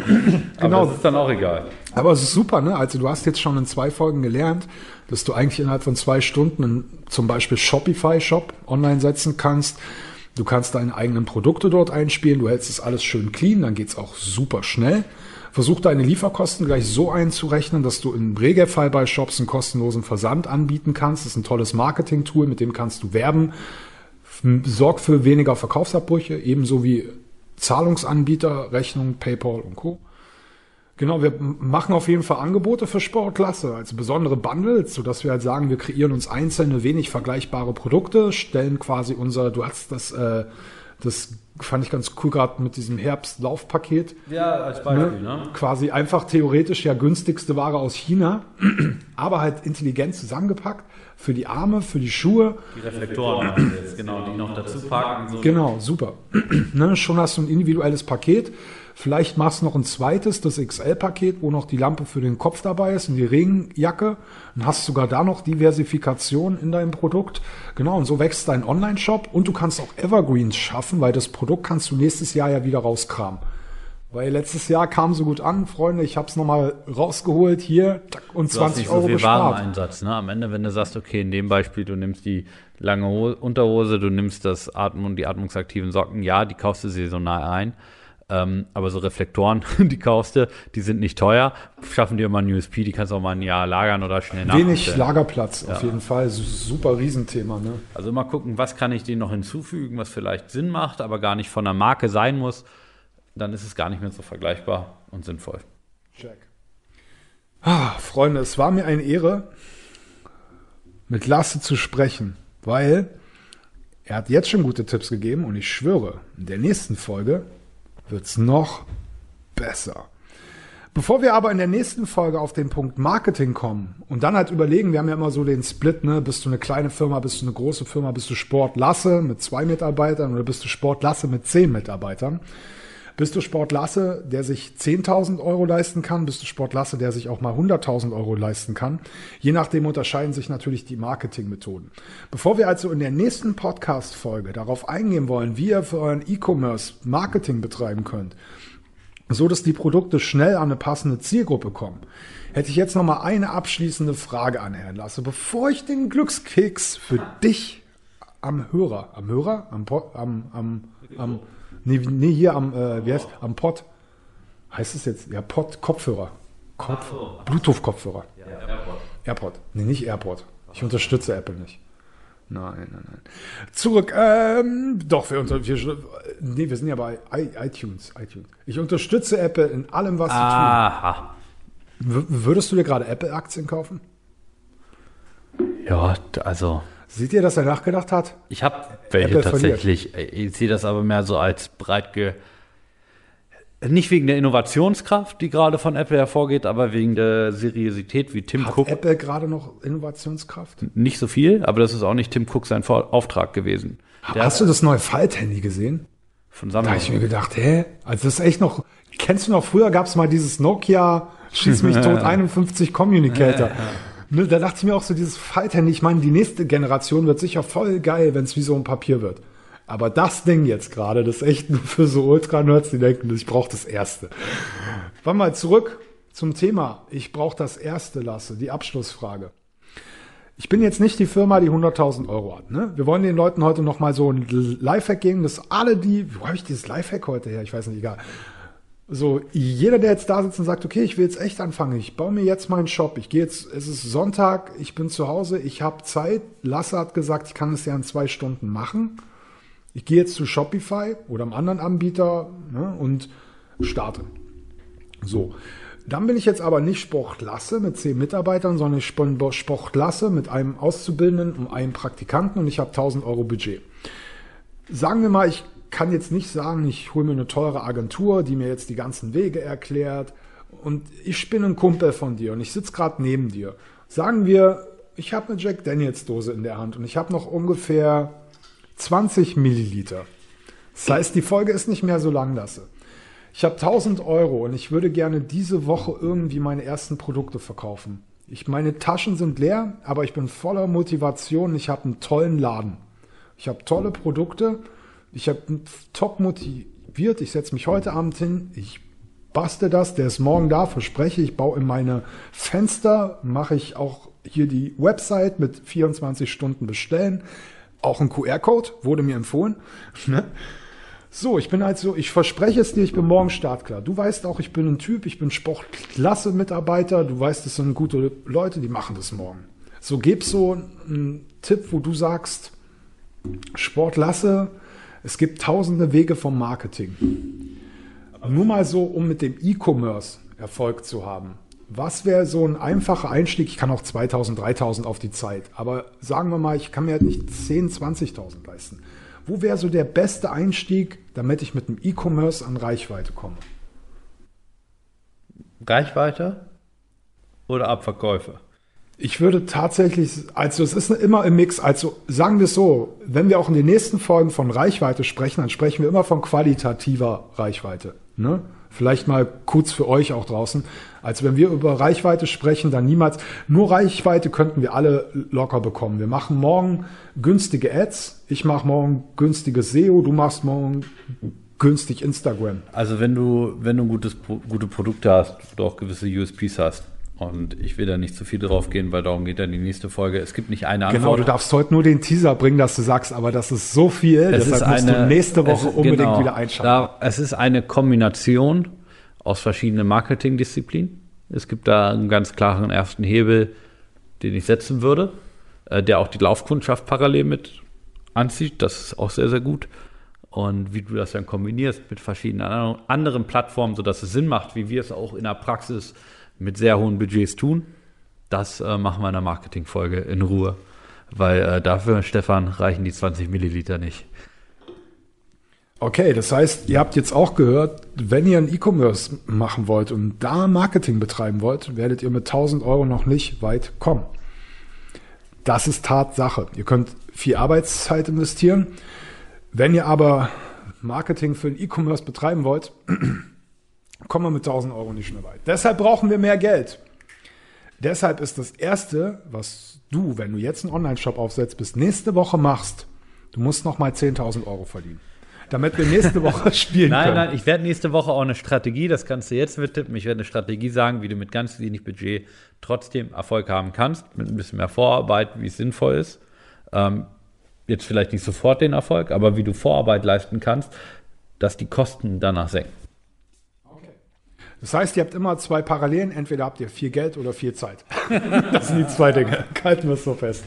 Genau. Aber das ist dann auch egal. Aber es ist super, ne? Also du hast jetzt schon in zwei Folgen gelernt, dass du eigentlich innerhalb von zwei Stunden einen, zum Beispiel Shopify-Shop online setzen kannst. Du kannst deine eigenen Produkte dort einspielen, du hältst es alles schön clean, dann geht's auch super schnell. Versuch deine Lieferkosten gleich so einzurechnen, dass du im Regelfall bei Shops einen kostenlosen Versand anbieten kannst. Das ist ein tolles Marketing-Tool, mit dem kannst du werben. Sorg für weniger Verkaufsabbrüche, ebenso wie Zahlungsanbieter, Rechnung, PayPal und Co. Genau, wir machen auf jeden Fall Angebote für Sportklasse, also besondere Bundles, sodass wir halt sagen, wir kreieren uns einzelne, wenig vergleichbare Produkte, stellen quasi unser, du hast das, äh, das fand ich ganz cool gerade mit diesem Herbstlaufpaket, Ja, als Beispiel, ne? quasi einfach theoretisch ja günstigste Ware aus China, *clears throat* aber halt intelligent zusammengepackt für die Arme, für die Schuhe, Die Reflektoren jetzt, genau, die noch dazu packen. So. Genau, super. *clears throat* ne, schon hast du ein individuelles Paket. Vielleicht machst du noch ein zweites, das XL-Paket, wo noch die Lampe für den Kopf dabei ist und die Regenjacke. Und hast sogar da noch Diversifikation in deinem Produkt. Genau, und so wächst dein Online-Shop und du kannst auch Evergreens schaffen, weil das Produkt kannst du nächstes Jahr ja wieder rauskramen. Weil letztes Jahr kam so gut an, Freunde, ich habe es nochmal rausgeholt, hier, und Du hast 20 nicht so Euro viel gespart. Wareneinsatz. Ne? Am Ende, wenn du sagst, okay, in dem Beispiel, du nimmst die lange Ho Unterhose, du nimmst das Atmen und die atmungsaktiven Socken, ja, die kaufst du saisonal ein. Ähm, aber so Reflektoren, *laughs* die kaufst du, die sind nicht teuer, schaffen dir immer ein USP, die kannst du auch mal ein Jahr lagern oder schnell Wenig nachbestellen. Lagerplatz, auf jeden Fall. Su- Super Riesenthema, ne? Also mal gucken, was kann ich denen noch hinzufügen, was vielleicht Sinn macht, aber gar nicht von der Marke sein muss. Dann ist es gar nicht mehr so vergleichbar und sinnvoll. Jack. Ah, Freunde, es war mir eine Ehre, mit Lasse zu sprechen, weil er hat jetzt schon gute Tipps gegeben und ich schwöre, in der nächsten Folge wird's noch besser. Bevor wir aber in der nächsten Folge auf den Punkt Marketing kommen und dann halt überlegen, wir haben ja immer so den Split, ne, bist du eine kleine Firma, bist du eine große Firma, bist du Sportlasse mit zwei Mitarbeitern oder bist du Sportlasse mit zehn Mitarbeitern? Bist du Sportlasse, der sich 10.000 Euro leisten kann? Bist du Sportlasse, der sich auch mal 100.000 Euro leisten kann? Je nachdem unterscheiden sich natürlich die Marketingmethoden. Bevor wir also in der nächsten Podcast-Folge darauf eingehen wollen, wie ihr für euren E-Commerce Marketing betreiben könnt, so dass die Produkte schnell an eine passende Zielgruppe kommen, hätte ich jetzt noch mal eine abschließende Frage an Herrn Lasse, bevor ich den Glückskeks für dich am Hörer, am Hörer, am Pod, am, am, am, nee, nee, hier am, äh, wie heißt, am Pod, heißt es jetzt, ja, Pod, Kopfhörer, Kopf, Bluetooth-Kopfhörer, AirPod, nee, nicht AirPod, ich unterstütze Apple nicht. Nein, nein, nein. Zurück, ähm, doch, wir, unter, wir, nee, wir sind ja bei iTunes, iTunes. Ich unterstütze Apple in allem, was Aha. sie tun. W würdest du dir gerade Apple-Aktien kaufen? Ja, also Seht ihr, dass er nachgedacht hat? Ich habe welche Apple verliert. tatsächlich. Ich sehe das aber mehr so als breit ge. Nicht wegen der Innovationskraft, die gerade von Apple hervorgeht, aber wegen der Seriosität, wie Tim Hat Cook. Apple gerade noch Innovationskraft? Nicht so viel, aber das ist auch nicht Tim Cook sein Vor Auftrag gewesen. Der Hast du das neue Falthandy gesehen? von Da habe ich mir Samsung. gedacht, hä? Also das ist echt noch, kennst du noch, früher gab es mal dieses Nokia Schieß mich tot *laughs* 51 Communicator. *laughs* Ne, da dachte ich mir auch so, dieses Falthandy, ich meine, die nächste Generation wird sicher voll geil, wenn es wie so ein Papier wird. Aber das Ding jetzt gerade, das ist echt nur für so Ultra-Nerds, die denken, ich brauche das Erste. Wann mal zurück zum Thema. Ich brauche das Erste, Lasse, die Abschlussfrage. Ich bin jetzt nicht die Firma, die 100.000 Euro hat. Ne? Wir wollen den Leuten heute noch mal so ein Lifehack geben, dass alle die, wo habe ich dieses Lifehack heute her? Ich weiß nicht, egal. So, jeder, der jetzt da sitzt und sagt, okay, ich will jetzt echt anfangen, ich baue mir jetzt meinen Shop, ich gehe jetzt, es ist Sonntag, ich bin zu Hause, ich habe Zeit. Lasse hat gesagt, ich kann es ja in zwei Stunden machen. Ich gehe jetzt zu Shopify oder einem anderen Anbieter ne, und starte. So, dann bin ich jetzt aber nicht Sportklasse mit zehn Mitarbeitern, sondern ich bin Sportklasse mit einem Auszubildenden und einem Praktikanten und ich habe 1000 Euro Budget. Sagen wir mal, ich kann jetzt nicht sagen, ich hole mir eine teure Agentur, die mir jetzt die ganzen Wege erklärt und ich bin ein Kumpel von dir und ich sitze gerade neben dir. Sagen wir, ich habe eine Jack Daniels Dose in der Hand und ich habe noch ungefähr 20 Milliliter. Das heißt, die Folge ist nicht mehr so lang, Lasse. Ich habe 1000 Euro und ich würde gerne diese Woche irgendwie meine ersten Produkte verkaufen. Ich, meine Taschen sind leer, aber ich bin voller Motivation. Ich habe einen tollen Laden. Ich habe tolle Produkte. Ich habe top motiviert. Ich setze mich heute Abend hin. Ich baste das. Der ist morgen da, verspreche. Ich baue in meine Fenster, mache ich auch hier die Website mit 24 Stunden bestellen. Auch ein QR-Code wurde mir empfohlen. *laughs* Ne? So, ich bin halt so, ich verspreche es dir, ich bin morgen startklar. Du weißt auch, ich bin ein Typ, ich bin Sportklasse-Mitarbeiter, du weißt, es sind gute Leute, die machen das morgen. So, gib so einen Tipp, wo du sagst, Sportlasse, es gibt tausende Wege vom Marketing. Nur mal so, um mit dem E-Commerce Erfolg zu haben. Was wäre so ein einfacher Einstieg? Ich kann auch 2000, 3000 auf die Zeit, aber sagen wir mal, ich kann mir halt nicht 10, 20.000 leisten. Wo wäre so der beste Einstieg, damit ich mit dem E-Commerce an Reichweite komme? Reichweite oder Abverkäufe? Ich würde tatsächlich, also es ist immer im Mix, also sagen wir es so, wenn wir auch in den nächsten Folgen von Reichweite sprechen, dann sprechen wir immer von qualitativer Reichweite. Ne? Vielleicht mal kurz für euch auch draußen. Also wenn wir über Reichweite sprechen, dann niemals, nur Reichweite könnten wir alle locker bekommen. Wir machen morgen günstige Ads, ich mache morgen günstiges SEO, du machst morgen günstig Instagram. Also wenn du, wenn du gutes, gute Produkte hast, du auch gewisse USPs hast. Und ich will da nicht zu viel drauf gehen, weil darum geht dann die nächste Folge. Es gibt nicht eine Antwort. Genau, du darfst heute nur den Teaser bringen, dass du sagst, aber das ist so viel, Es deshalb ist musst eine, du nächste Woche ist- unbedingt genau, wieder einschalten. Da, es ist eine Kombination aus verschiedenen Marketingdisziplinen. Es gibt da einen ganz klaren ersten Hebel, den ich setzen würde, äh, der auch die Laufkundschaft parallel mit anzieht. Das ist auch sehr, sehr gut. Und wie du das dann kombinierst mit verschiedenen anderen- anderen Plattformen, sodass es Sinn macht, wie wir es auch in der Praxis mit sehr hohen Budgets tun, das äh, machen wir in der Marketingfolge in Ruhe. Weil äh, dafür, Stefan, reichen die 20 Milliliter nicht. Okay, das heißt, ihr habt jetzt auch gehört, wenn ihr ein E-Commerce machen wollt und da Marketing betreiben wollt, werdet ihr mit 1000 Euro noch nicht weit kommen. Das ist Tatsache. Ihr könnt viel Arbeitszeit investieren. Wenn ihr aber Marketing für ein E-Commerce betreiben wollt, *clears throat* kommen wir mit 1000 Euro nicht mehr weit. Deshalb brauchen wir mehr Geld. Deshalb ist das Erste, was du, wenn du jetzt einen Online-Shop aufsetzt, bis nächste Woche machst, du musst noch mal 10.000 Euro verdienen. Damit wir nächste *laughs* Woche spielen Nein, können. nein, ich werde nächste Woche auch eine Strategie, das kannst du jetzt mittippen. Ich werde eine Strategie sagen, wie du mit ganz wenig Budget trotzdem Erfolg haben kannst, mit ein bisschen mehr Vorarbeit, wie es sinnvoll ist. Ähm, jetzt vielleicht nicht sofort den Erfolg, aber wie du Vorarbeit leisten kannst, dass die Kosten danach senken. Das heißt, ihr habt immer zwei Parallelen. Entweder habt ihr viel Geld oder viel Zeit. *laughs* das sind die zwei Dinge. Halten wir es so fest.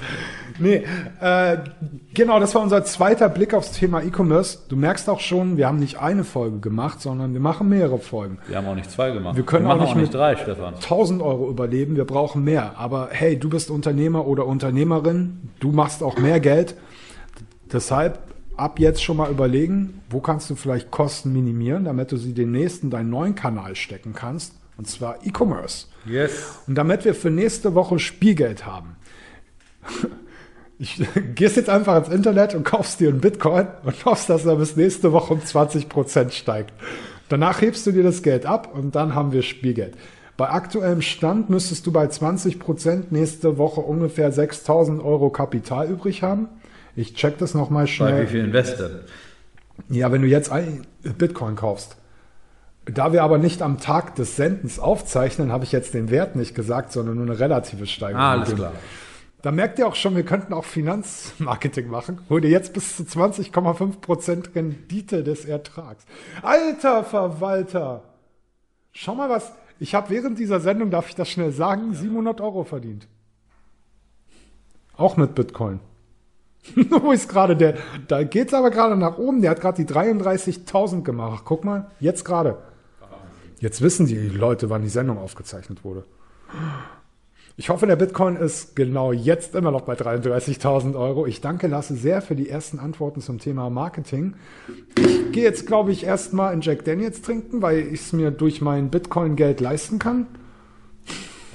Nee, äh, genau, das war unser zweiter Blick aufs Thema E-Commerce. Du merkst auch schon, wir haben nicht eine Folge gemacht, sondern wir machen mehrere Folgen. Wir haben auch nicht zwei gemacht. Wir können machen auch nicht mit- drei, Stefan. 1000 Euro überleben, wir brauchen mehr. Aber hey, du bist Unternehmer oder Unternehmerin, du machst auch mehr Geld. Deshalb ab jetzt schon mal überlegen, wo kannst du vielleicht Kosten minimieren, damit du sie demnächst in deinen neuen Kanal stecken kannst, und zwar E-Commerce. Yes. Und damit wir für nächste Woche Spielgeld haben, *laughs* ich *laughs* gehst jetzt einfach ins Internet und kaufst dir einen Bitcoin und hoffst, dass er bis nächste Woche um 20% steigt. Danach hebst du dir das Geld ab und dann haben wir Spielgeld. Bei aktuellem Stand müsstest du bei 20% nächste Woche ungefähr 6000 Euro Kapital übrig haben. Ich check das nochmal Bei schnell. wie viel Investor? Ja, wenn du jetzt ein Bitcoin kaufst. Da wir aber nicht am Tag des Sendens aufzeichnen, habe ich jetzt den Wert nicht gesagt, sondern nur eine relative Steigerung. Ah, alles klar. Da merkt ihr auch schon, wir könnten auch Finanzmarketing machen. Hol dir jetzt bis zu 20,5% Rendite des Ertrags. Alter Verwalter! Schau mal was. Ich habe während dieser Sendung, darf ich das schnell sagen, 700 Euro verdient. Auch mit Bitcoin. *laughs* Wo ist gerade der? Da geht's aber gerade nach oben. Der hat gerade die 33.000 gemacht. Guck mal, jetzt gerade. Jetzt wissen die Leute, wann die Sendung aufgezeichnet wurde. Ich hoffe, der Bitcoin ist genau jetzt immer noch bei 33.000 Euro. Ich danke Lasse sehr für die ersten Antworten zum Thema Marketing. Ich gehe jetzt, glaube ich, erstmal in Jack Daniels trinken, weil ich es mir durch mein Bitcoin-Geld leisten kann.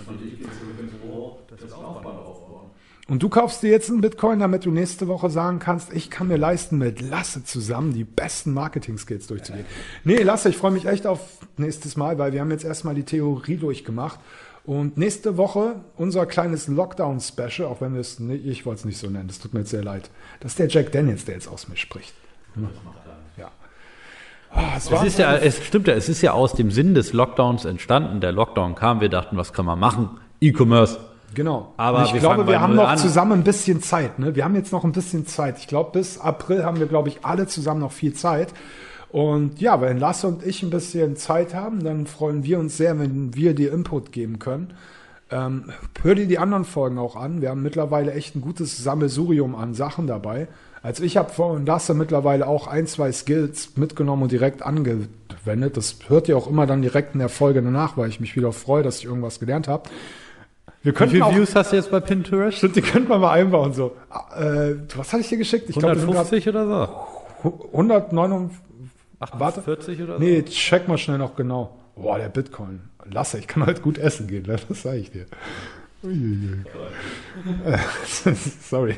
Und du kaufst dir jetzt einen Bitcoin, damit du nächste Woche sagen kannst, ich kann mir leisten, mit Lasse zusammen die besten Marketing-Skills durchzugehen. Nee, Lasse, ich freue mich echt auf nächstes Mal, weil wir haben jetzt erstmal die Theorie durchgemacht. Und nächste Woche unser kleines Lockdown-Special, auch wenn wir es nicht, ich wollte es nicht so nennen, das tut mir jetzt sehr leid. Das ist der Jack Daniels, der jetzt aus mir spricht. Ja. Ah, es Es ist ja, es stimmt ja, es ist ja aus dem Sinn des Lockdowns entstanden. Der Lockdown kam, wir dachten, was kann man machen? E-Commerce. Genau. Aber Und ich wir glaube, wir haben noch an. zusammen ein bisschen Zeit. Ne? Wir haben jetzt noch ein bisschen Zeit. Ich glaube, bis April haben wir, glaube ich, alle zusammen noch viel Zeit. Und ja, wenn Lasse und ich ein bisschen Zeit haben, dann freuen wir uns sehr, wenn wir dir Input geben können. Ähm, hör dir die anderen Folgen auch an. Wir haben mittlerweile echt ein gutes Sammelsurium an Sachen dabei. Also ich habe von Lasse mittlerweile auch ein, zwei Skills mitgenommen und direkt angewendet. Das hört ihr auch immer dann direkt in der Folge danach, weil ich mich wieder freue, dass ich irgendwas gelernt habe. Wir Wie könnten viele auch, Views hast du jetzt bei Pinterest? Stimmt, die könnte man mal einbauen so. Äh, was hatte ich dir geschickt? Ich glaube, wir sind gerade 150 oder so? 149. Warte. 48 oder so? Nee, check mal schnell noch genau. Boah, der Bitcoin. Lasse, ich kann heute gut essen gehen, ne? das sage ich dir. *laughs* Sorry.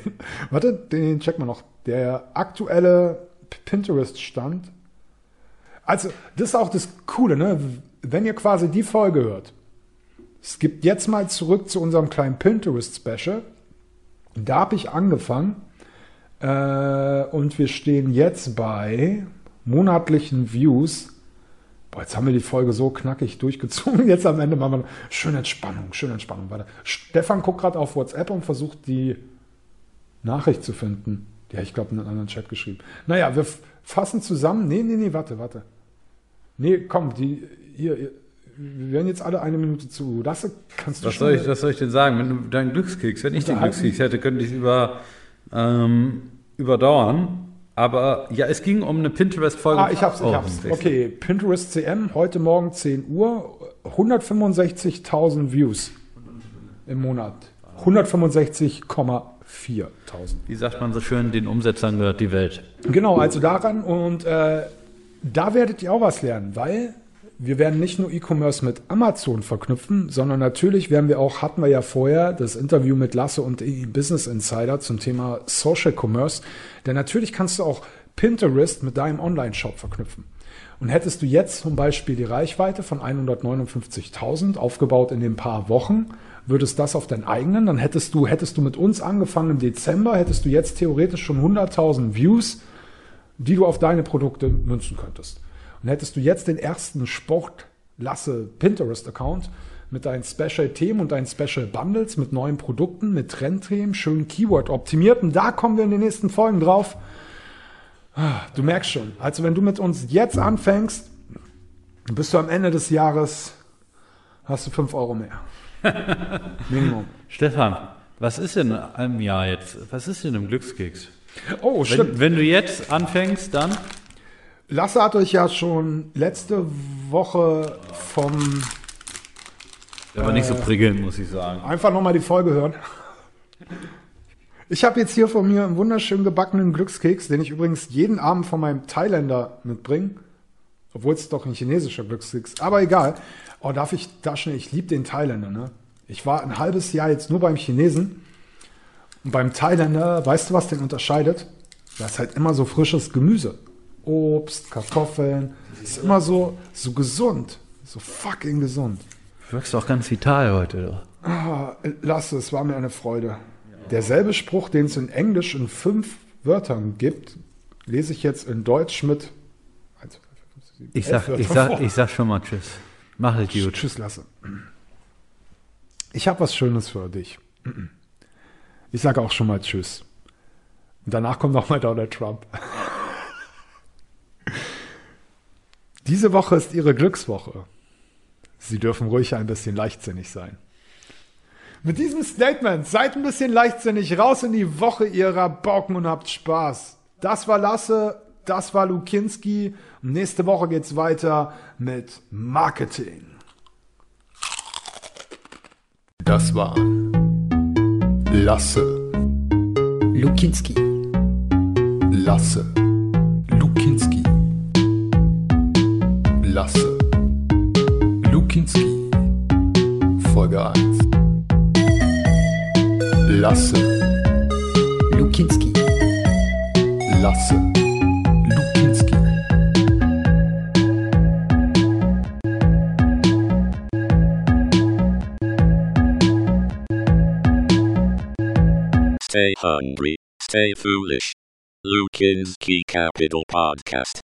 Warte, den check mal noch. Der aktuelle Pinterest-Stand. Also, das ist auch das Coole, ne? Wenn ihr quasi die Folge hört. Es gibt jetzt mal zurück zu unserem kleinen Pinterest-Special. Da habe ich angefangen. Äh, und wir stehen jetzt bei monatlichen Views. Boah, jetzt haben wir die Folge so knackig durchgezogen. *laughs* Jetzt am Ende machen wir schöne Entspannung, schöne Entspannung. Warte. Stefan guckt gerade auf WhatsApp und versucht die Nachricht zu finden. Die habe ich glaube in einen anderen Chat geschrieben. Naja, wir fassen zusammen. Nee, nee, nee, warte, warte. Nee, komm, die hier, ihr- wir werden jetzt alle eine Minute zu. Lasse, kannst du Was schon soll, ich, was soll ich denn sagen? Wenn du deinen Glückskeks, wenn ich den. Glückskeks hätte, könnte ich es über, ähm, überdauern. Aber ja, es ging um eine Pinterest-Folge. Ah, ich hab's, ich Oh, hab's. Okay, Pinterest CM, heute Morgen 10 Uhr, 165.000 Views im Monat. 165,4.000. Wie sagt man so schön, den Umsetzern gehört die Welt. Genau, also daran und äh, da werdet ihr auch was lernen, weil wir werden nicht nur E-Commerce mit Amazon verknüpfen, sondern natürlich werden wir auch, hatten wir ja vorher das Interview mit Lasse und dem Business Insider zum Thema Social Commerce. Denn natürlich kannst du auch Pinterest mit deinem Online-Shop verknüpfen. Und hättest du jetzt zum Beispiel die Reichweite von 159.000 aufgebaut in den paar Wochen, würdest das auf deinen eigenen, dann hättest du, hättest du mit uns angefangen im Dezember, hättest du jetzt theoretisch schon 100.000 Views, die du auf deine Produkte münzen könntest. Und hättest du jetzt den ersten Sportlasse Pinterest-Account mit deinen Special-Themen und deinen Special-Bundles, mit neuen Produkten, mit Trendthemen, schön Keyword-optimierten, da kommen wir in den nächsten Folgen drauf. Ah, Du merkst schon, also wenn du mit uns jetzt anfängst, bist du am Ende des Jahres, hast du 5 Euro mehr. *laughs* Minimum. Stefan, was ist denn im Jahr jetzt? Was ist denn im Glückskeks? Oh, stimmt. Wenn, wenn du jetzt anfängst, dann Lasse hat euch ja schon letzte Woche vom aber nicht so prickelnd, muss ich sagen. Einfach nochmal die Folge hören. Ich habe jetzt hier von mir einen wunderschön gebackenen Glückskeks, den ich übrigens jeden Abend von meinem Thailänder mitbringe. Obwohl es doch ein chinesischer Glückskeks ist. Aber egal. Oh, darf ich da schnell? Ich liebe den Thailänder, ne? Ich war ein halbes Jahr jetzt nur beim Chinesen. Und beim Thailänder, weißt du, was den unterscheidet? Da ist halt immer so frisches Gemüse. Obst, Kartoffeln. Ist immer so, so gesund. So fucking gesund. Du wirkst auch ganz vital heute. Ah, Lasse, es war mir eine Freude. Derselbe Spruch, den es in Englisch in fünf Wörtern gibt, lese ich jetzt in Deutsch mit. Ich sag, ich, sag, ich sag schon mal Tschüss. Mach es gut. Tschüss, Lasse. Ich habe was Schönes für dich. Ich sage auch schon mal Tschüss. Und danach kommt noch mal Donald Trump. Diese Woche ist Ihre Glückswoche. Sie dürfen ruhig ein bisschen leichtsinnig sein. Mit diesem Statement seid ein bisschen leichtsinnig raus in die Woche Ihrer Bocken und habt Spaß. Das war Lasse, das war Lukinski. Und nächste Woche geht's weiter mit Marketing. Das war Lasse, Lukinski. Lasse, Lukinski, Lasse, Lukinski, Folge 1. Lasse, Lukinski. Lasse, Lukinski. Stay hungry, stay foolish. Lukinski Capital Podcast.